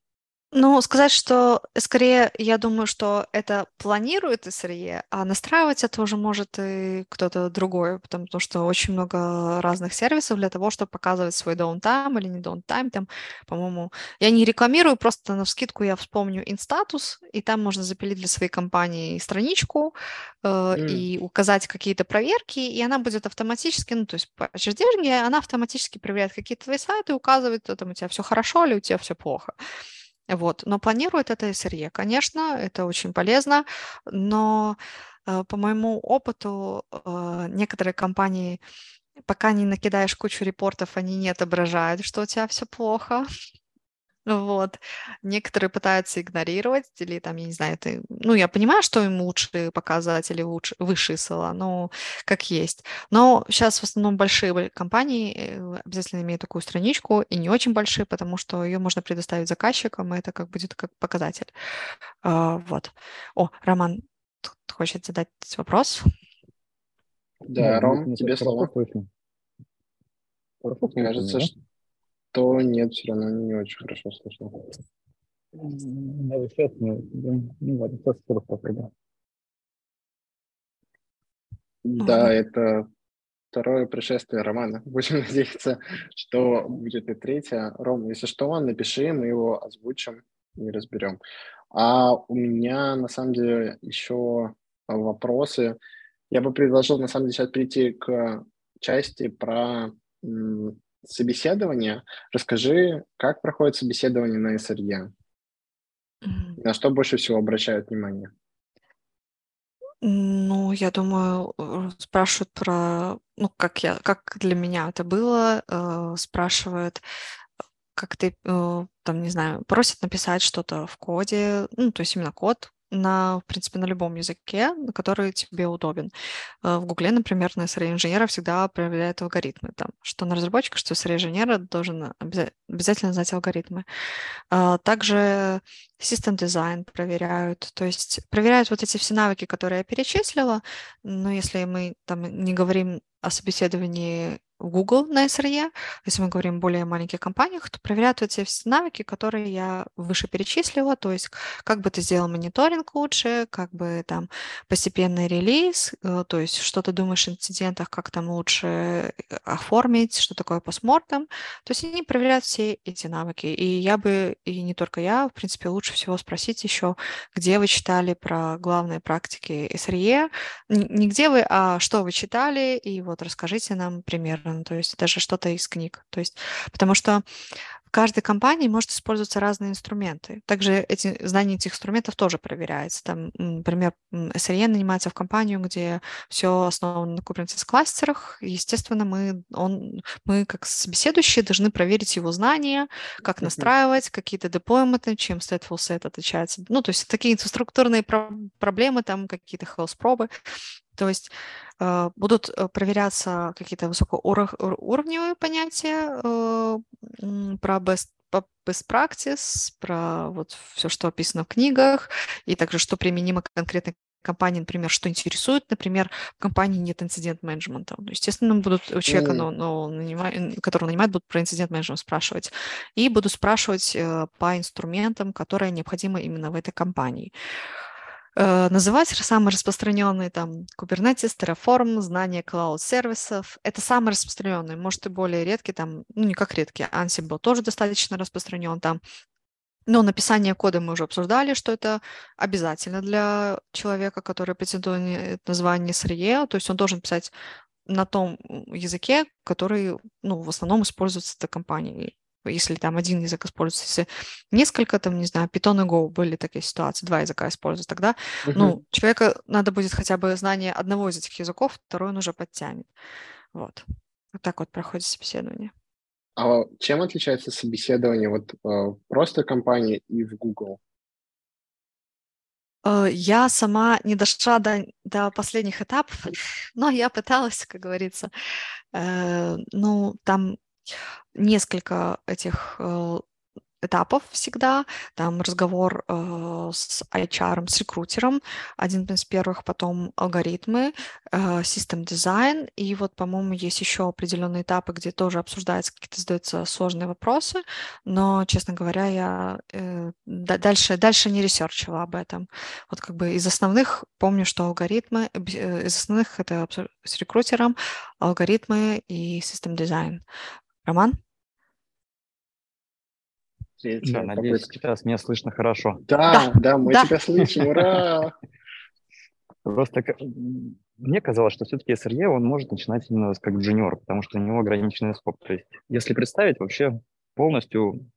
Ну, сказать, что скорее, я думаю, что это планирует SRE, а настраивать это уже может и кто-то другой, потому что очень много разных сервисов для того, чтобы показывать свой downtime или не downtime. Там, по-моему, я не рекламирую, просто на вскидку я вспомню InStatus, и там можно запилить для своей компании страничку э, mm. и указать какие-то проверки, и она будет автоматически, ну, то есть по HDR, она автоматически проверяет какие-то твои сайты, указывает, там у тебя все хорошо или у тебя все плохо. Вот. Но планирует это SRE. Конечно, это очень полезно, но э, по моему опыту э, некоторые компании, пока не накидаешь кучу репортов, они не отображают, что у тебя все плохо. Вот. Некоторые пытаются игнорировать, или там, я не знаю, это, ну, я понимаю, что им лучше показатели, лучше, высшие СЛА, но как есть. Но сейчас в основном большие компании э, обязательно имеют такую страничку, и не очень большие, потому что ее можно предоставить заказчикам, и это как будет как показатель. А, вот. О, Роман хочет задать вопрос.
Да, Ром, тебе слово. Мне кажется, что то нет, все равно не очень хорошо слышно. Да, сейчас не, ну ладно, сейчас скоро попробуем. Да, это второе пришествие романа. Будем надеяться, что будет и третье. Ром, если что, напиши, мы его озвучим и разберем. А у меня, на самом деле, еще вопросы. Я бы предложил, на самом деле, сейчас перейти к части про собеседование. Расскажи, как проходит собеседование на SRE? Mm-hmm. На что больше всего обращают внимание?
Ну, я думаю, э, спрашивают про, ну, как я, как для меня это было, э, спрашивают, как ты, э, там, не знаю, просят написать что-то в коде, ну, то есть именно код, на, в принципе, на любом языке, который тебе удобен. Э, в Гугле, например, на SRE-инженера всегда проверяют алгоритмы. Там, что на разработчика, что SRE-инженера должен обязательно знать алгоритмы. А, также System дизайн проверяют, то есть проверяют вот эти все навыки, которые я перечислила, но если мы там не говорим о собеседовании в Google на SRE, если мы говорим о более маленьких компаниях, то проверяют эти все навыки, которые я выше перечислила, то есть как бы ты сделал мониторинг лучше, как бы там постепенный релиз, э, то есть что ты думаешь о инцидентах, как там лучше э, оформить, что такое постмортем, то есть они проверяют все эти навыки, и я бы, и не только я, в принципе, лучше всего спросить еще, где вы читали про главные практики SRE, не где вы, а что вы читали, и вот расскажите нам примерно то есть даже что-то из книг. То есть, потому что в каждой компании может использоваться разные инструменты. Также эти, знание этих инструментов тоже проверяется. Там, например, SRE нанимается в компанию, где все основано на Kubernetes кластерах. Естественно, мы, он, мы как собеседующие должны проверить его знания, как настраивать, какие-то деплойменты, чем stateful set отличается. Ну, то есть такие инфраструктурные про- проблемы, там какие-то health пробы. То есть э, будут э, проверяться какие-то высокоуровневые понятия э, про best best practice, про вот все, что описано в книгах, и также что применимо к конкретной компании, например, что интересует, например, в компании нет инцидент менеджмента. Ну, естественно, будут у человека, mm. но, но, которого нанимают, будут про инцидент менеджмент спрашивать. И будут спрашивать э, по инструментам, которые необходимы именно в этой компании. Э, называть самые распространенные там Kubernetes, Terraform, знание cloud-сервисов. Это самые распространенные, может и более редкие, там, ну не как редкие, Ansible тоже достаточно распространен там. Но написание кода мы уже обсуждали, что это обязательно для человека, который претендует на звание SRE, то есть он должен писать на том языке, который ну, в основном используется этой компанией если там один язык используется, если несколько, там, не знаю, Python и Go были такие ситуации, два языка используют, тогда, uh-huh. ну, человека надо будет хотя бы знание одного из этих языков, второй он уже подтянет. Вот. Вот так вот проходит собеседование.
А чем отличается собеседование вот э, просто компании и в Google?
Э, я сама не дошла до, до последних этапов, но я пыталась, как говорится. Э, ну, там несколько этих э, этапов всегда. Там разговор э, с HR, с рекрутером, один из первых, потом алгоритмы, э, дизайн. И вот, по-моему, есть еще определенные этапы, где тоже обсуждаются какие-то, задаются сложные вопросы. Но, честно говоря, я э, дальше, дальше не ресерчила об этом. Вот как бы из основных помню, что алгоритмы, э, из основных это с рекрутером, алгоритмы и system design. Роман?
Да, надеюсь, сейчас меня слышно хорошо.
Да, да, да мы да. тебя слышим, ура!
Просто мне казалось, что все-таки SRE, он может начинать именно как джуниор, потому что у него ограниченный scope. То есть, если представить вообще полностью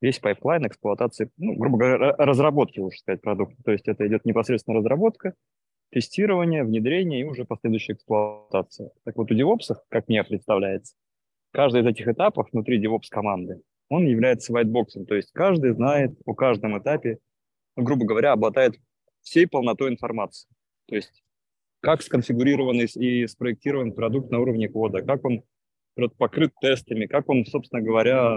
весь pipeline эксплуатации, ну, грубо говоря, разработки, лучше сказать, продукта. То есть это идет непосредственно разработка, тестирование, внедрение и уже последующая эксплуатация. Так вот, у DevOps, как мне представляется, каждый из этих этапов внутри DevOps команды он является whitebox, то есть каждый знает о каждом этапе, ну, грубо говоря, обладает всей полнотой информации. То есть как сконфигурирован и спроектирован продукт на уровне кода, как он покрыт тестами, как он, собственно говоря,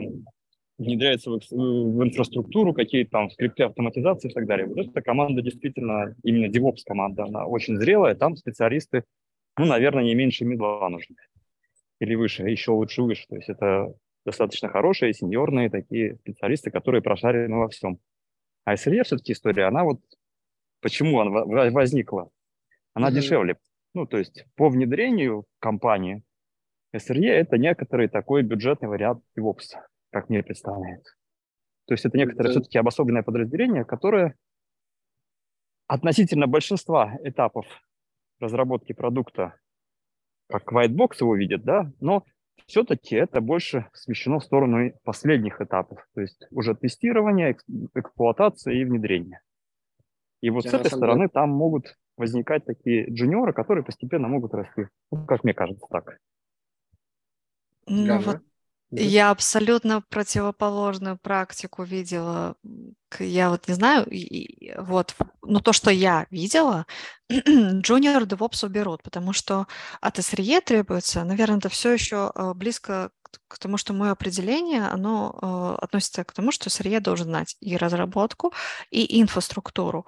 внедряется в, в инфраструктуру, какие там скрипты автоматизации и так далее. Вот эта команда действительно, именно DevOps команда, она очень зрелая, там специалисты, ну, наверное, не меньше медла нужны. Или выше, еще лучше выше. То есть это достаточно хорошие, сеньорные такие специалисты, которые прошарены во всем. А SRE все-таки история, она вот, почему она возникла? Она mm-hmm. дешевле. Ну, то есть по внедрению компании SRE это некоторый такой бюджетный вариант DevOps, как мне представляется. То есть это некоторое mm-hmm. все-таки обособленное подразделение, которое относительно большинства этапов разработки продукта, как white box его видят, да, но все-таки это больше смещено в сторону последних этапов, то есть уже тестирования, эксплуатации и внедрения. И вот Я с этой стороны деле... там могут возникать такие джуниоры, которые постепенно могут расти. Ну, как мне кажется, так.
Ну, вот я абсолютно противоположную практику видела. Я вот не знаю, вот, но то, что я видела, junior DevOps уберут, потому что от SRE требуется, наверное, это все еще э, близко к тому, что мое определение, оно э, относится к тому, что SRE должен знать и разработку, и инфраструктуру.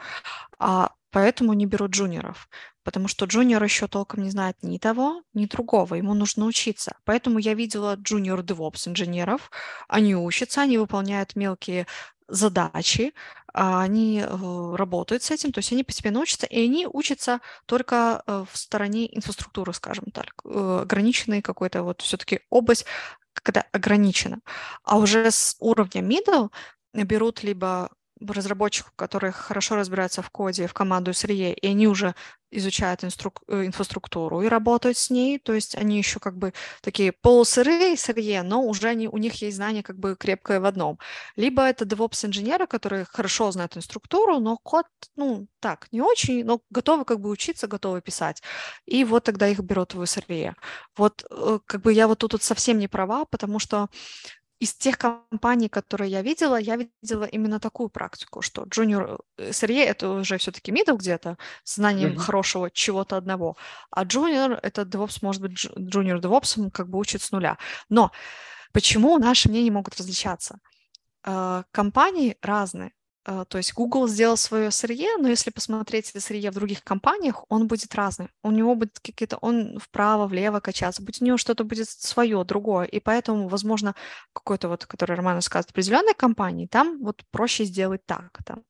А поэтому не берут джуниоров потому что джуниор еще толком не знает ни того, ни другого, ему нужно учиться. Поэтому я видела джуниор DevOps инженеров, они учатся, они выполняют мелкие задачи, а, они э, работают с этим, то есть они постепенно учатся, и они учатся только э, в стороне инфраструктуры, скажем так, э, ограниченной какой-то вот все-таки область, когда ограничена. А уже с уровня middle берут либо разработчиков, которые хорошо разбираются в коде, в команду SRE, и они уже изучают инструк- э, инфраструктуру и работают с ней, то есть они еще как бы такие полусырые SRE, но уже они, у них есть знания как бы крепкое в одном. Либо это DevOps-инженеры, которые хорошо знают инструктуру, но код, ну, так, не очень, но готовы как бы учиться, готовы писать. И вот тогда их берут в SRE. Вот э, как бы я вот тут, тут совсем не права, потому что из тех компаний, которые я видела, я видела именно такую практику, что junior SRE это уже все-таки middle где-то, с знанием mm-hmm. хорошего чего-то одного, а junior это DevOps может быть junior DevOps, как бы учит с нуля. Но почему наши мнения могут различаться? Э, компании разные. Э, то есть Google сделал свое SRE, но если посмотреть SRE в других компаниях, он будет разный. У него будет какие-то, он вправо, влево качаться, будет у него что-то будет свое, другое. И поэтому, возможно, какой-то вот, который Роман рассказывает, определенной компании, там вот проще сделать так. Там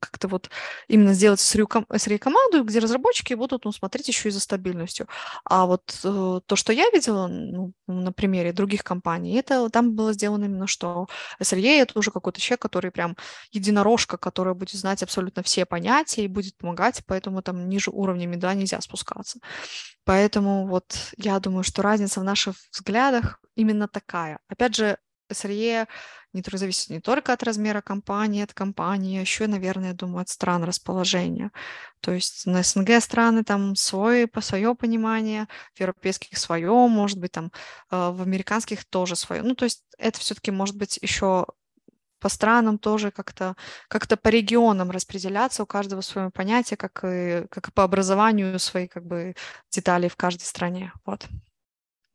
как-то вот именно сделать SRE-команду, где разработчики будут ну, смотреть еще и за стабильностью. А вот э, то, что я видела ну, на примере других компаний, это там было сделано именно что SRE это уже какой-то человек, который прям единорожка, который будет знать абсолютно все понятия и будет помогать, поэтому там ниже уровня меда нельзя спускаться. Поэтому вот я думаю, что разница в наших взглядах именно такая. Опять же, SRE не зависит не только от размера компании, от компании, а еще, наверное, я думаю, от стран расположения. То есть на СНГ страны там свое, по свое понимание, в европейских свое, может быть, там э, в американских тоже свое. Ну, то есть это все-таки может быть еще по странам тоже как-то как по регионам распределяться, у каждого свое понятие, как и, как и по образованию свои как бы детали в каждой стране. Вот.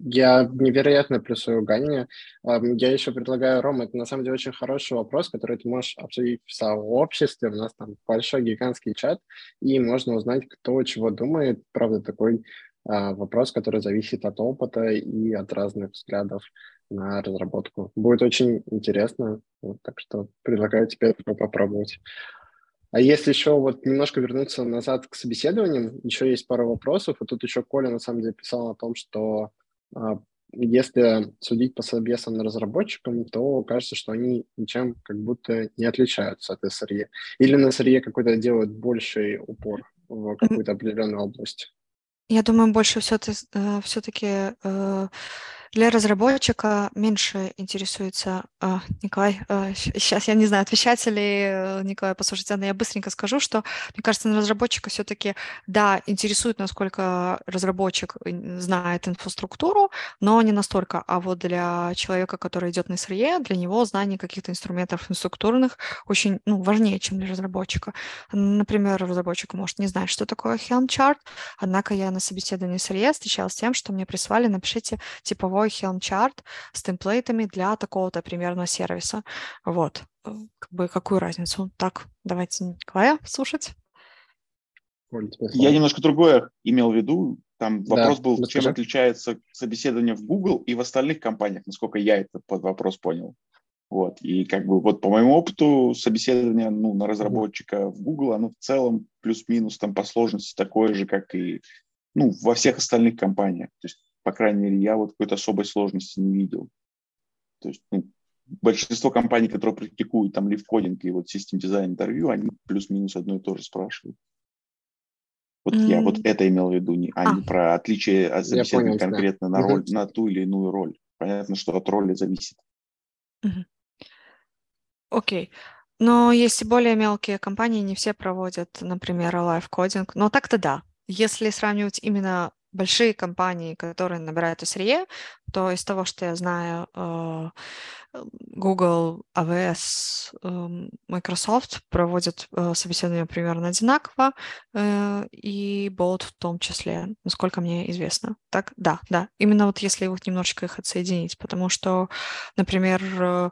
Я невероятно плюсую Ганне. Я еще предлагаю, Рома, это на самом деле очень хороший вопрос, который ты можешь обсудить в сообществе. У нас там большой гигантский чат, и можно узнать, кто чего думает. Правда, такой а, вопрос, который зависит от опыта и от разных взглядов на разработку. Будет очень интересно, вот, так что предлагаю тебе попробовать. А если еще вот немножко вернуться назад к собеседованиям, еще есть пару вопросов. И тут еще Коля на самом деле писал о том, что если судить по собесам разработчикам, то кажется, что они ничем как будто не отличаются от SRE. Или на SRE какой-то делают больший упор в какую-то определенную область.
Я думаю, больше все-таки э, для разработчика меньше интересуется а, Николай. А, сейчас я не знаю, отвечать ли э, Николай, послушайте, но я быстренько скажу, что мне кажется, на разработчика все-таки, да, интересует, насколько разработчик знает инфраструктуру, но не настолько. А вот для человека, который идет на SRE, для него знание каких-то инструментов инфраструктурных очень ну, важнее, чем для разработчика. Например, разработчик может не знать, что такое Helm chart, однако я на собеседовании SRE встречалась с тем, что мне прислали, напишите типовой свой Helm чарт с темплейтами для такого-то примерно сервиса. Вот. Э, как бы какую разницу? Так, давайте Николая слушать.
Я немножко другое имел в виду. Там да, вопрос был, расскажи. чем отличается собеседование в Google и в остальных компаниях, насколько я это под вопрос понял. Вот. И как бы вот по моему опыту собеседование ну, на разработчика в Google, оно в целом плюс-минус там по сложности такое же, как и ну, во всех остальных компаниях. То есть по крайней мере, я вот какой-то особой сложности не видел. То есть ну, большинство компаний, которые практикуют там лифткодинг и вот систем дизайн интервью, они плюс-минус одно и то же спрашивают. Вот mm. я вот это имел в виду, а, а. не про отличие от собеседования конкретно да. на, роль, mm-hmm. на ту или иную роль. Понятно, что от роли зависит.
Окей. Okay. Но есть и более мелкие компании, не все проводят, например, лайфкодинг. Но так-то да. Если сравнивать именно большие компании, которые набирают SRE, то из того, что я знаю, э, Google, AWS, эм, Microsoft проводят э, собеседование примерно одинаково, э, и Bolt в том числе, насколько мне известно. Так, да, да. Именно вот если вот немножечко их отсоединить, потому что, например,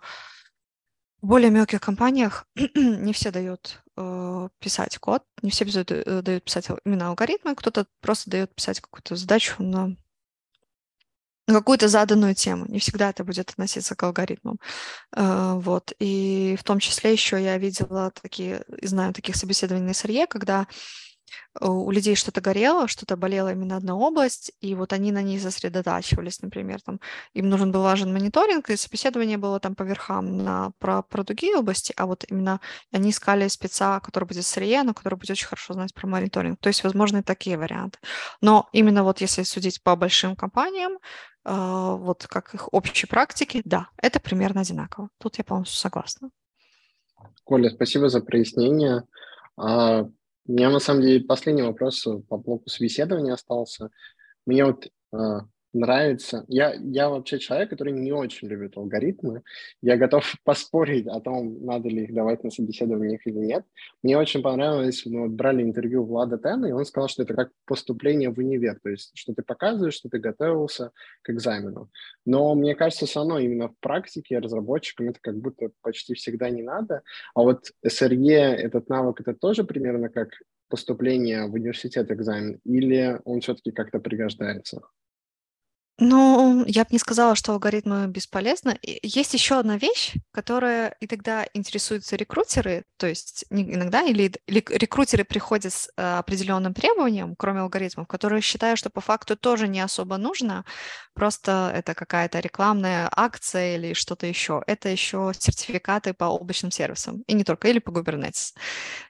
в более мелких компаниях не все дают э, писать код, не все дают, э, дают писать именно алгоритмы, кто-то просто дает писать какую-то задачу на какую-то заданную тему. Не всегда это будет относиться к алгоритмам. Э, вот. И в том числе еще я видела такие, знаю таких собеседований на SRE, когда у людей что-то горело, что-то болело именно одна область, и вот они на ней сосредотачивались, например, там им нужен был важен мониторинг, и собеседование было там по верхам на, про, про другие области, а вот именно они искали спеца, который будет сырье, но который будет очень хорошо знать про мониторинг. То есть, возможно, и такие варианты. Но именно вот если судить по большим компаниям, э, вот как их общей практики, да, это примерно одинаково. Тут я полностью согласна.
Коля, спасибо за прояснение. А, у меня, на самом деле, последний вопрос по блоку собеседования остался. Мне вот э, нравится. Я, я вообще человек, который не очень любит алгоритмы. Я готов поспорить о том, надо ли их давать на собеседованиях или нет. Мне очень понравилось, мы вот брали интервью Влада Тена, и он сказал, что это как поступление в универ, то есть что ты показываешь, что ты готовился к экзамену. Но мне кажется, все равно именно в практике разработчикам это как будто почти всегда не надо. А вот SRE, этот навык, это тоже примерно как поступление в университет экзамен, или он все-таки как-то пригождается?
Ну, я бы не сказала, что алгоритмы бесполезны. Есть еще одна вещь, которая и тогда интересуются рекрутеры, то есть иногда или, или рекрутеры приходят с э, определенным требованием, кроме алгоритмов, которые считают, что по факту тоже не особо нужно, просто это какая-то рекламная акция или что-то еще. Это еще сертификаты по облачным сервисам, и не только, или по Kubernetes.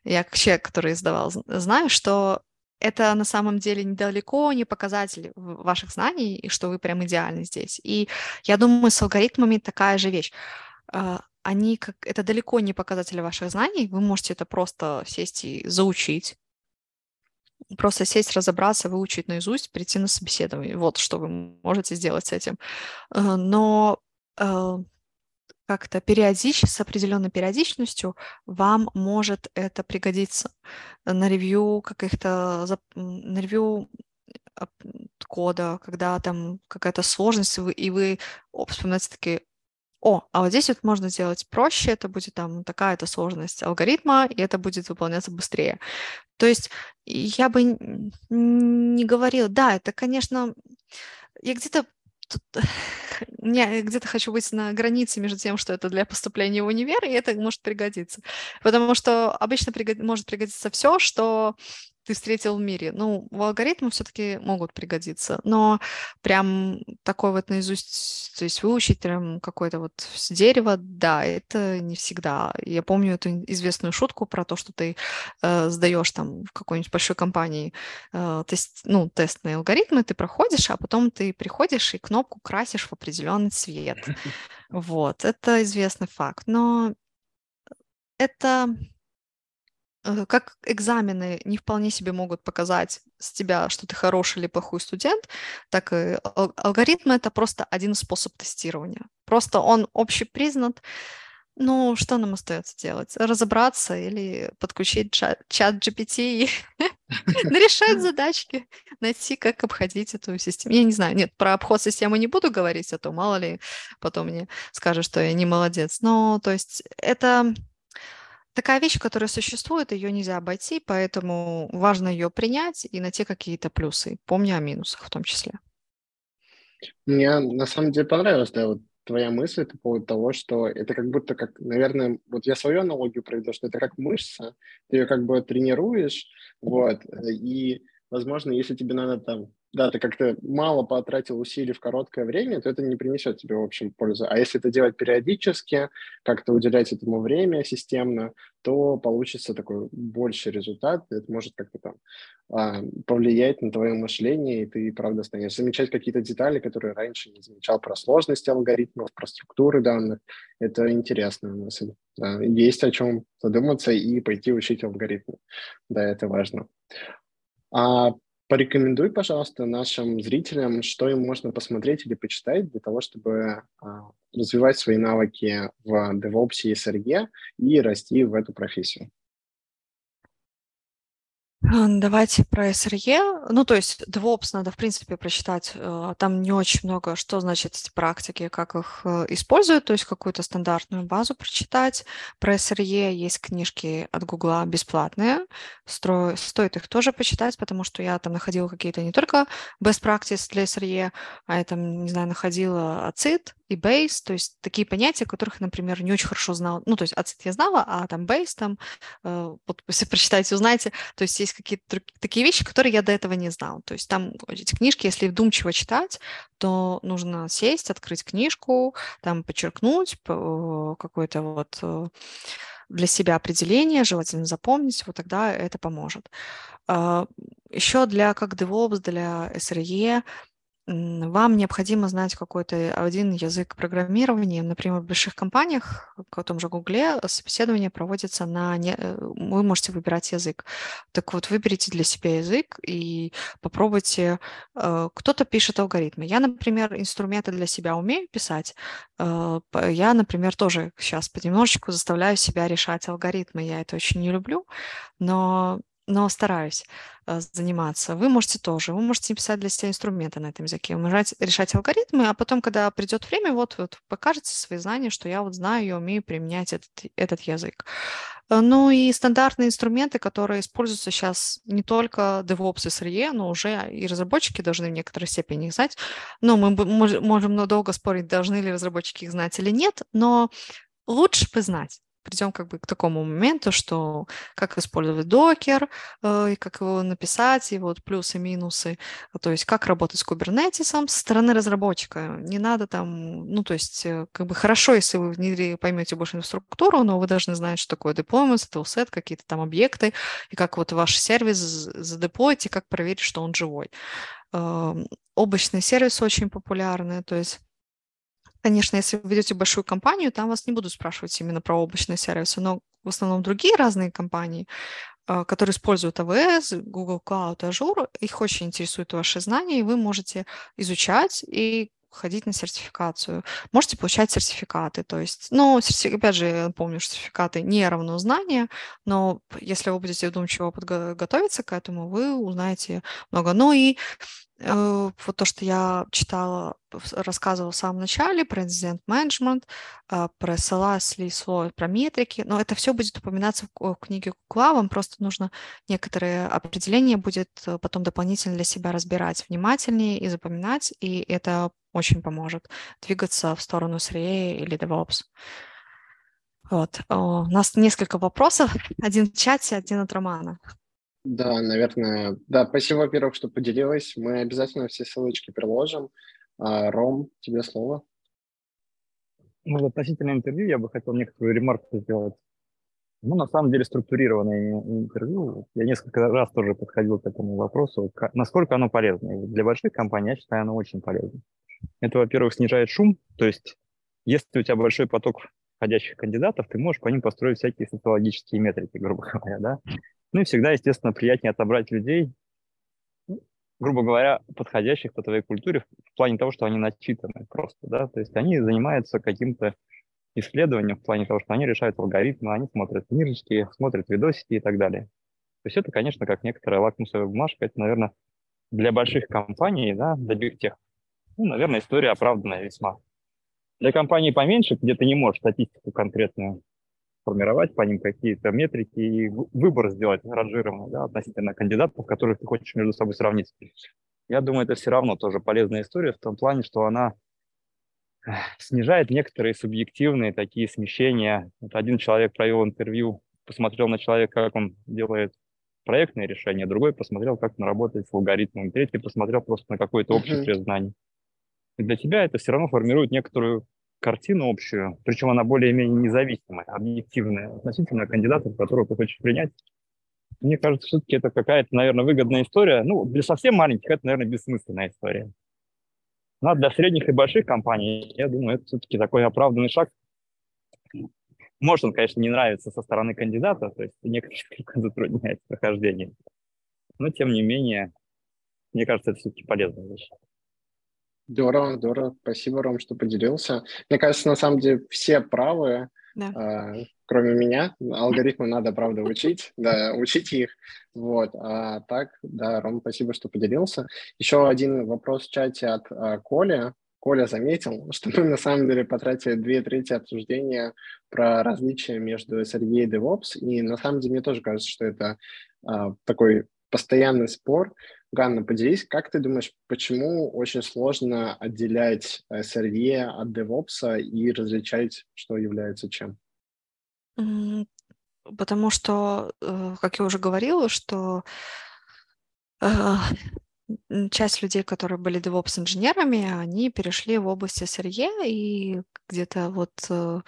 Я как человек, который издавал, знаю, что это на самом деле недалеко не показатель ваших знаний, и что вы прям идеальны здесь. И я думаю, с алгоритмами такая же вещь. А, они как это далеко не показатель ваших знаний, вы можете это просто сесть и заучить, просто сесть, разобраться, выучить наизусть, прийти на собеседование. Вот что вы можете сделать с этим. Э, но э, как-то периодич, с определенной периодичностью вам может это пригодиться на ревью каких-то, на ревью кода, когда там какая-то сложность, и вы, и вы вспоминаете такие, о, а вот здесь вот можно сделать проще, это будет там такая-то сложность алгоритма, и это будет выполняться быстрее. То есть я бы не говорила, да, это, конечно, я где-то тут, я где-то хочу быть на границе между тем, что это для поступления в универ, и это может пригодиться. Потому что обычно пригод... может пригодиться все, что ты встретил в мире. Ну, алгоритмы все-таки могут пригодиться, но прям такой вот наизусть, то есть выучить прям какое-то вот дерево, да, это не всегда. Я помню эту известную шутку про то, что ты э, сдаешь там в какой-нибудь большой компании э, тест, ну, тестные алгоритмы, ты проходишь, а потом ты приходишь и кнопку красишь в определенный цвет. Вот, это известный факт, но это как экзамены не вполне себе могут показать с тебя, что ты хороший или плохой студент, так и алгоритмы — это просто один способ тестирования. Просто он общепризнат. Ну, что нам остается делать? Разобраться или подключить чат, чат GPT и решать задачки, найти, как обходить эту систему. Я не знаю, нет, про обход системы не буду говорить, а то мало ли потом мне скажут, что я не молодец. Но, то есть, это такая вещь, которая существует, ее нельзя обойти, поэтому важно ее принять и найти какие-то плюсы, помня о минусах в том числе.
Мне на самом деле понравилось, да, вот твоя мысль по поводу того, что это как будто как, наверное, вот я свою аналогию проведу, что это как мышца, ты ее как бы тренируешь, вот, и, возможно, если тебе надо там да, ты как-то мало потратил усилий в короткое время, то это не принесет тебе, в общем, пользу. А если это делать периодически, как-то уделять этому время системно, то получится такой больший результат. Это может как-то там а, повлиять на твое мышление, и ты, правда, станешь замечать какие-то детали, которые раньше не замечал про сложности алгоритмов, про структуры данных. Это интересная мысль. Да. Есть о чем задуматься и пойти учить алгоритмы. Да, это важно. А Порекомендуй, пожалуйста, нашим зрителям, что им можно посмотреть или почитать для того, чтобы а, развивать свои навыки в DevOps и SRE и расти в эту профессию.
Давайте про SRE. Ну, то есть DevOps надо, в принципе, прочитать. Э, там не очень много, что значит эти практики, как их э, используют, то есть какую-то стандартную базу прочитать. Про SRE есть книжки от Гугла бесплатные. Стоит их тоже почитать, потому что я там находила какие-то не только best practice для SRE, а я там, не знаю, находила АЦИД, и base, то есть такие понятия, которых, например, не очень хорошо знала. Ну, то есть ацет я знала, а там base, там, э, вот если прочитаете, узнаете, то есть есть какие-то такие вещи, которые я до этого не знала. То есть там эти книжки, если вдумчиво читать, то нужно сесть, открыть книжку, там подчеркнуть какое-то вот э, для себя определение, желательно запомнить, вот тогда это поможет. А, Еще для как DevOps, для SRE вам необходимо знать какой-то один язык программирования. Например, в больших компаниях, в том же Гугле, собеседование проводится на... Не... Э, вы можете выбирать язык. Так вот, выберите для себя язык и попробуйте... Э, кто-то пишет алгоритмы. Я, например, инструменты для себя умею писать. Э, я, например, тоже сейчас понемножечку заставляю себя решать алгоритмы. Я это очень не люблю, но но стараюсь э, заниматься. Вы можете тоже. Вы можете писать для себя инструменты на этом языке, решать, решать алгоритмы, а потом, когда придет время, вот, вот покажете свои знания, что я вот знаю, я умею применять этот, этот язык. Э, ну и стандартные инструменты, которые используются сейчас не только DevOps и SRE, но уже и разработчики должны в некоторой степени их знать. Но мы можем долго спорить, должны ли разработчики их знать или нет, но лучше бы знать придем как бы к такому моменту, что как использовать докер, э, как его написать, и вот плюсы, минусы, то есть как работать с кубернетисом со стороны разработчика. Не надо там, ну, то есть э, как бы хорошо, если вы внедри, поймете больше инфраструктуру, но вы должны знать, что такое deployment, toolset, какие-то там объекты, и как вот ваш сервис задеплоить, и как проверить, что он живой. Э, облачные сервисы очень популярны, то есть Конечно, если вы ведете большую компанию, там вас не будут спрашивать именно про облачные сервисы, но в основном другие разные компании, а, которые используют AWS, Google Cloud, Azure, их очень интересуют ваши знания, и вы можете изучать и ходить на сертификацию, можете получать сертификаты. То есть, ну, опять же, помню, что сертификаты не равно знания, но если вы будете вдумчиво подготовиться к этому, вы узнаете много. Ну и Э, вот то, что я читала, рассказывала в самом начале про инцидент менеджмент, а, про SLA, слой, про метрики, но это все будет упоминаться в книге Кукла, вам просто нужно некоторые определения будет э, потом дополнительно для себя разбирать внимательнее и запоминать, и это очень поможет двигаться в сторону SRE или DevOps. Вот. У нас несколько вопросов, один в чате, один от Романа.
Да, наверное. Да, спасибо, во-первых, что поделилась. Мы обязательно все ссылочки приложим. А, Ром, тебе слово.
Ну, относительно интервью я бы хотел некоторую ремарку сделать. Ну, на самом деле, структурированное интервью, я несколько раз тоже подходил к этому вопросу, насколько оно полезно. Для больших компаний, я считаю, оно очень полезно. Это, во-первых, снижает шум, то есть если у тебя большой поток входящих кандидатов, ты можешь по ним построить всякие социологические метрики, грубо говоря, да. Ну и всегда, естественно, приятнее отобрать людей, грубо говоря, подходящих по твоей культуре в плане того, что они начитаны просто, да, то есть они занимаются каким-то исследованием в плане того, что они решают алгоритмы, они смотрят книжечки, смотрят видосики и так далее. То есть это, конечно, как некоторая лакмусовая бумажка, это, наверное, для больших компаний, да, для тех, ну, наверное, история оправданная весьма. Для компаний поменьше, где ты не можешь статистику конкретную формировать по ним какие-то метрики и выбор сделать ранжированный да, относительно кандидатов, которых ты хочешь между собой сравнить. Я думаю, это все равно тоже полезная история в том плане, что она снижает некоторые субъективные такие смещения. Вот один человек провел интервью, посмотрел на человека, как он делает проектные решения, другой посмотрел, как он работает с алгоритмом, третий посмотрел просто на какое-то общее uh-huh. знаний. И для тебя это все равно формирует некоторую картину общую, причем она более-менее независимая, объективная, относительно кандидатов, которых ты хочешь принять. Мне кажется, все-таки это какая-то, наверное, выгодная история. Ну, для совсем маленьких это, наверное, бессмысленная история. Но ну, а для средних и больших компаний, я думаю, это все-таки такой оправданный шаг. Может, он, конечно, не нравится со стороны кандидата, то есть некоторые затрудняет прохождение. Но, тем не менее, мне кажется, это все-таки полезная вещь.
Здорово, здорово. Спасибо, Ром, что поделился. Мне кажется, на самом деле все правы, да. э, кроме меня. Алгоритмы надо, правда, учить, да, учить их. Вот. А так, да, Ром, спасибо, что поделился. Еще один вопрос в чате от э, Коли. Коля заметил, что мы на самом деле потратили две трети обсуждения про различия между SRE и DevOps, и на самом деле мне тоже кажется, что это э, такой постоянный спор, Ганна, поделись, как ты думаешь, почему очень сложно отделять SRE от DevOps и различать, что является чем?
Потому что, э, как я уже говорила, что э, часть людей, которые были DevOps-инженерами, они перешли в область SRE, и где-то вот э,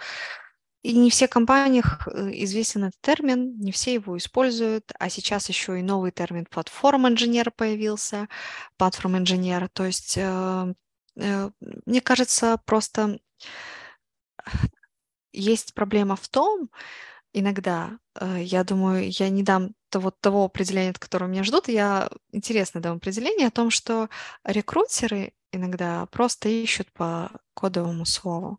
и не все компаниях э, известен этот термин, не все его используют, а сейчас еще и новый термин платформ-инженер появился, платформ-инженер. То есть, э, э, мне кажется, просто есть проблема в том, иногда, я думаю, я не дам того, того определения, от которого меня ждут, я интересно дам определение о том, что рекрутеры иногда просто ищут по кодовому слову.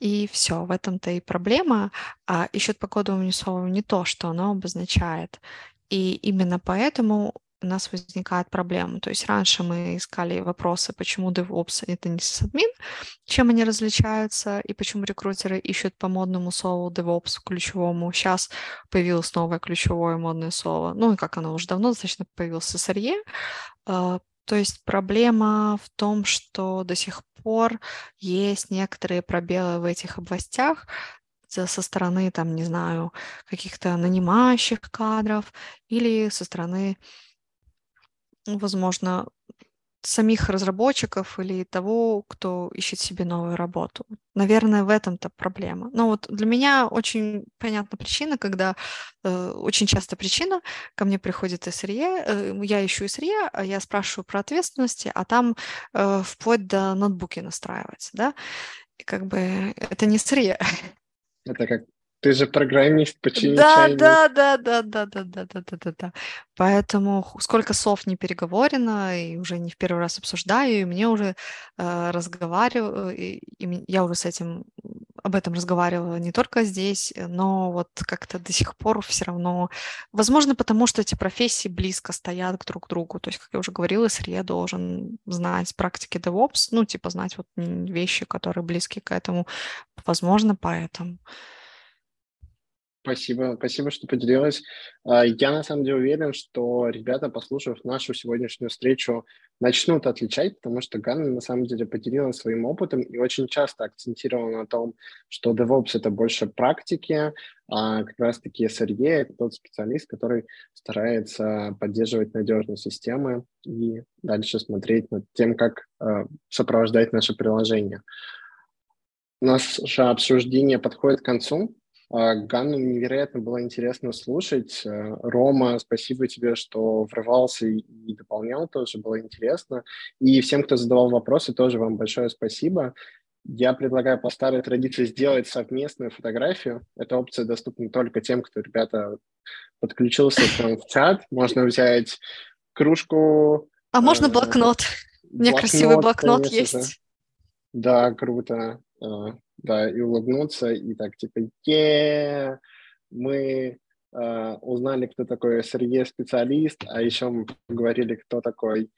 И все, в этом-то и проблема. А ищут по кодовому слову не то, что оно обозначает. И именно поэтому у нас возникает проблема. То есть раньше мы искали вопросы, почему DevOps это не сисадмин, чем они различаются, и почему рекрутеры ищут по модному слову DevOps ключевому. Сейчас появилось новое ключевое модное слово. Ну и как оно уже давно достаточно появилось SRE. То есть проблема в том, что до сих пор есть некоторые пробелы в этих областях со стороны, там, не знаю, каких-то нанимающих кадров или со стороны, возможно, самих разработчиков или того, кто ищет себе новую работу. Наверное, в этом-то проблема. Но вот для меня очень понятна причина, когда э, очень часто причина, ко мне приходит SRE, э, я ищу SRE, а я спрашиваю про ответственности, а там э, вплоть до ноутбуки настраивать, да, и как бы это не SRE.
Это как Ты же программист, почини
да, да, да, да, да, да, да, да, да, да, да. Поэтому сколько слов не переговорено, и уже не в первый раз обсуждаю, и мне уже э, разговариваю, и, и я уже с этим об этом разговаривала не только здесь, но вот как-то до сих пор все равно, возможно, потому что эти профессии близко стоят друг к другу. То есть, как я уже говорила, SRE должен знать практики DevOps, ну, типа знать вот вещи, которые близки к этому. Возможно, поэтому.
Спасибо, спасибо, что поделилась. А, я на самом деле уверен, что ребята, послушав нашу сегодняшнюю встречу, начнут отличать, потому что Ганна на самом деле поделилась своим опытом и очень часто акцентировала на том, что DevOps — это больше практики, а как раз-таки SRE — это тот специалист, который старается поддерживать надежные системы и дальше смотреть над тем, как э, сопровождать наше приложение. Наше обсуждение подходит к концу. А, Ганну невероятно было интересно слушать. Э, Рома, спасибо тебе, что врывался и дополнял тоже, было интересно. И всем, кто задавал вопросы, тоже вам большое спасибо. Я предлагаю по старой традиции сделать совместную фотографию. Эта опция доступна только тем, кто, ребята, подключился к нам в чат. Можно взять кружку.
А можно э, блокнот? У меня красивый блокнот есть. Же.
Да, круто. Э, да, и улыбнуться, и так типа, е мы э, узнали, кто такой SRE-специалист, а еще мы поговорили, кто такой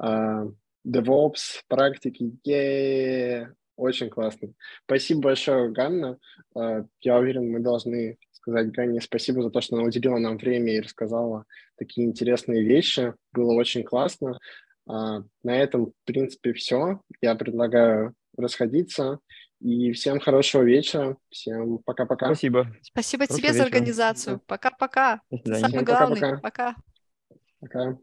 э, DevOps, практики, е очень классно. Спасибо большое, Ганна. Э, я уверен, мы должны сказать Ганне спасибо за то, что она уделила нам время и рассказала такие интересные вещи. Было очень классно. На этом, в принципе, все. Я предлагаю расходиться. И всем хорошего вечера. Всем пока-пока.
Спасибо.
Спасибо Хорошего тебе вечера. за организацию. Пока-пока. Самый главный. Пока.
Пока.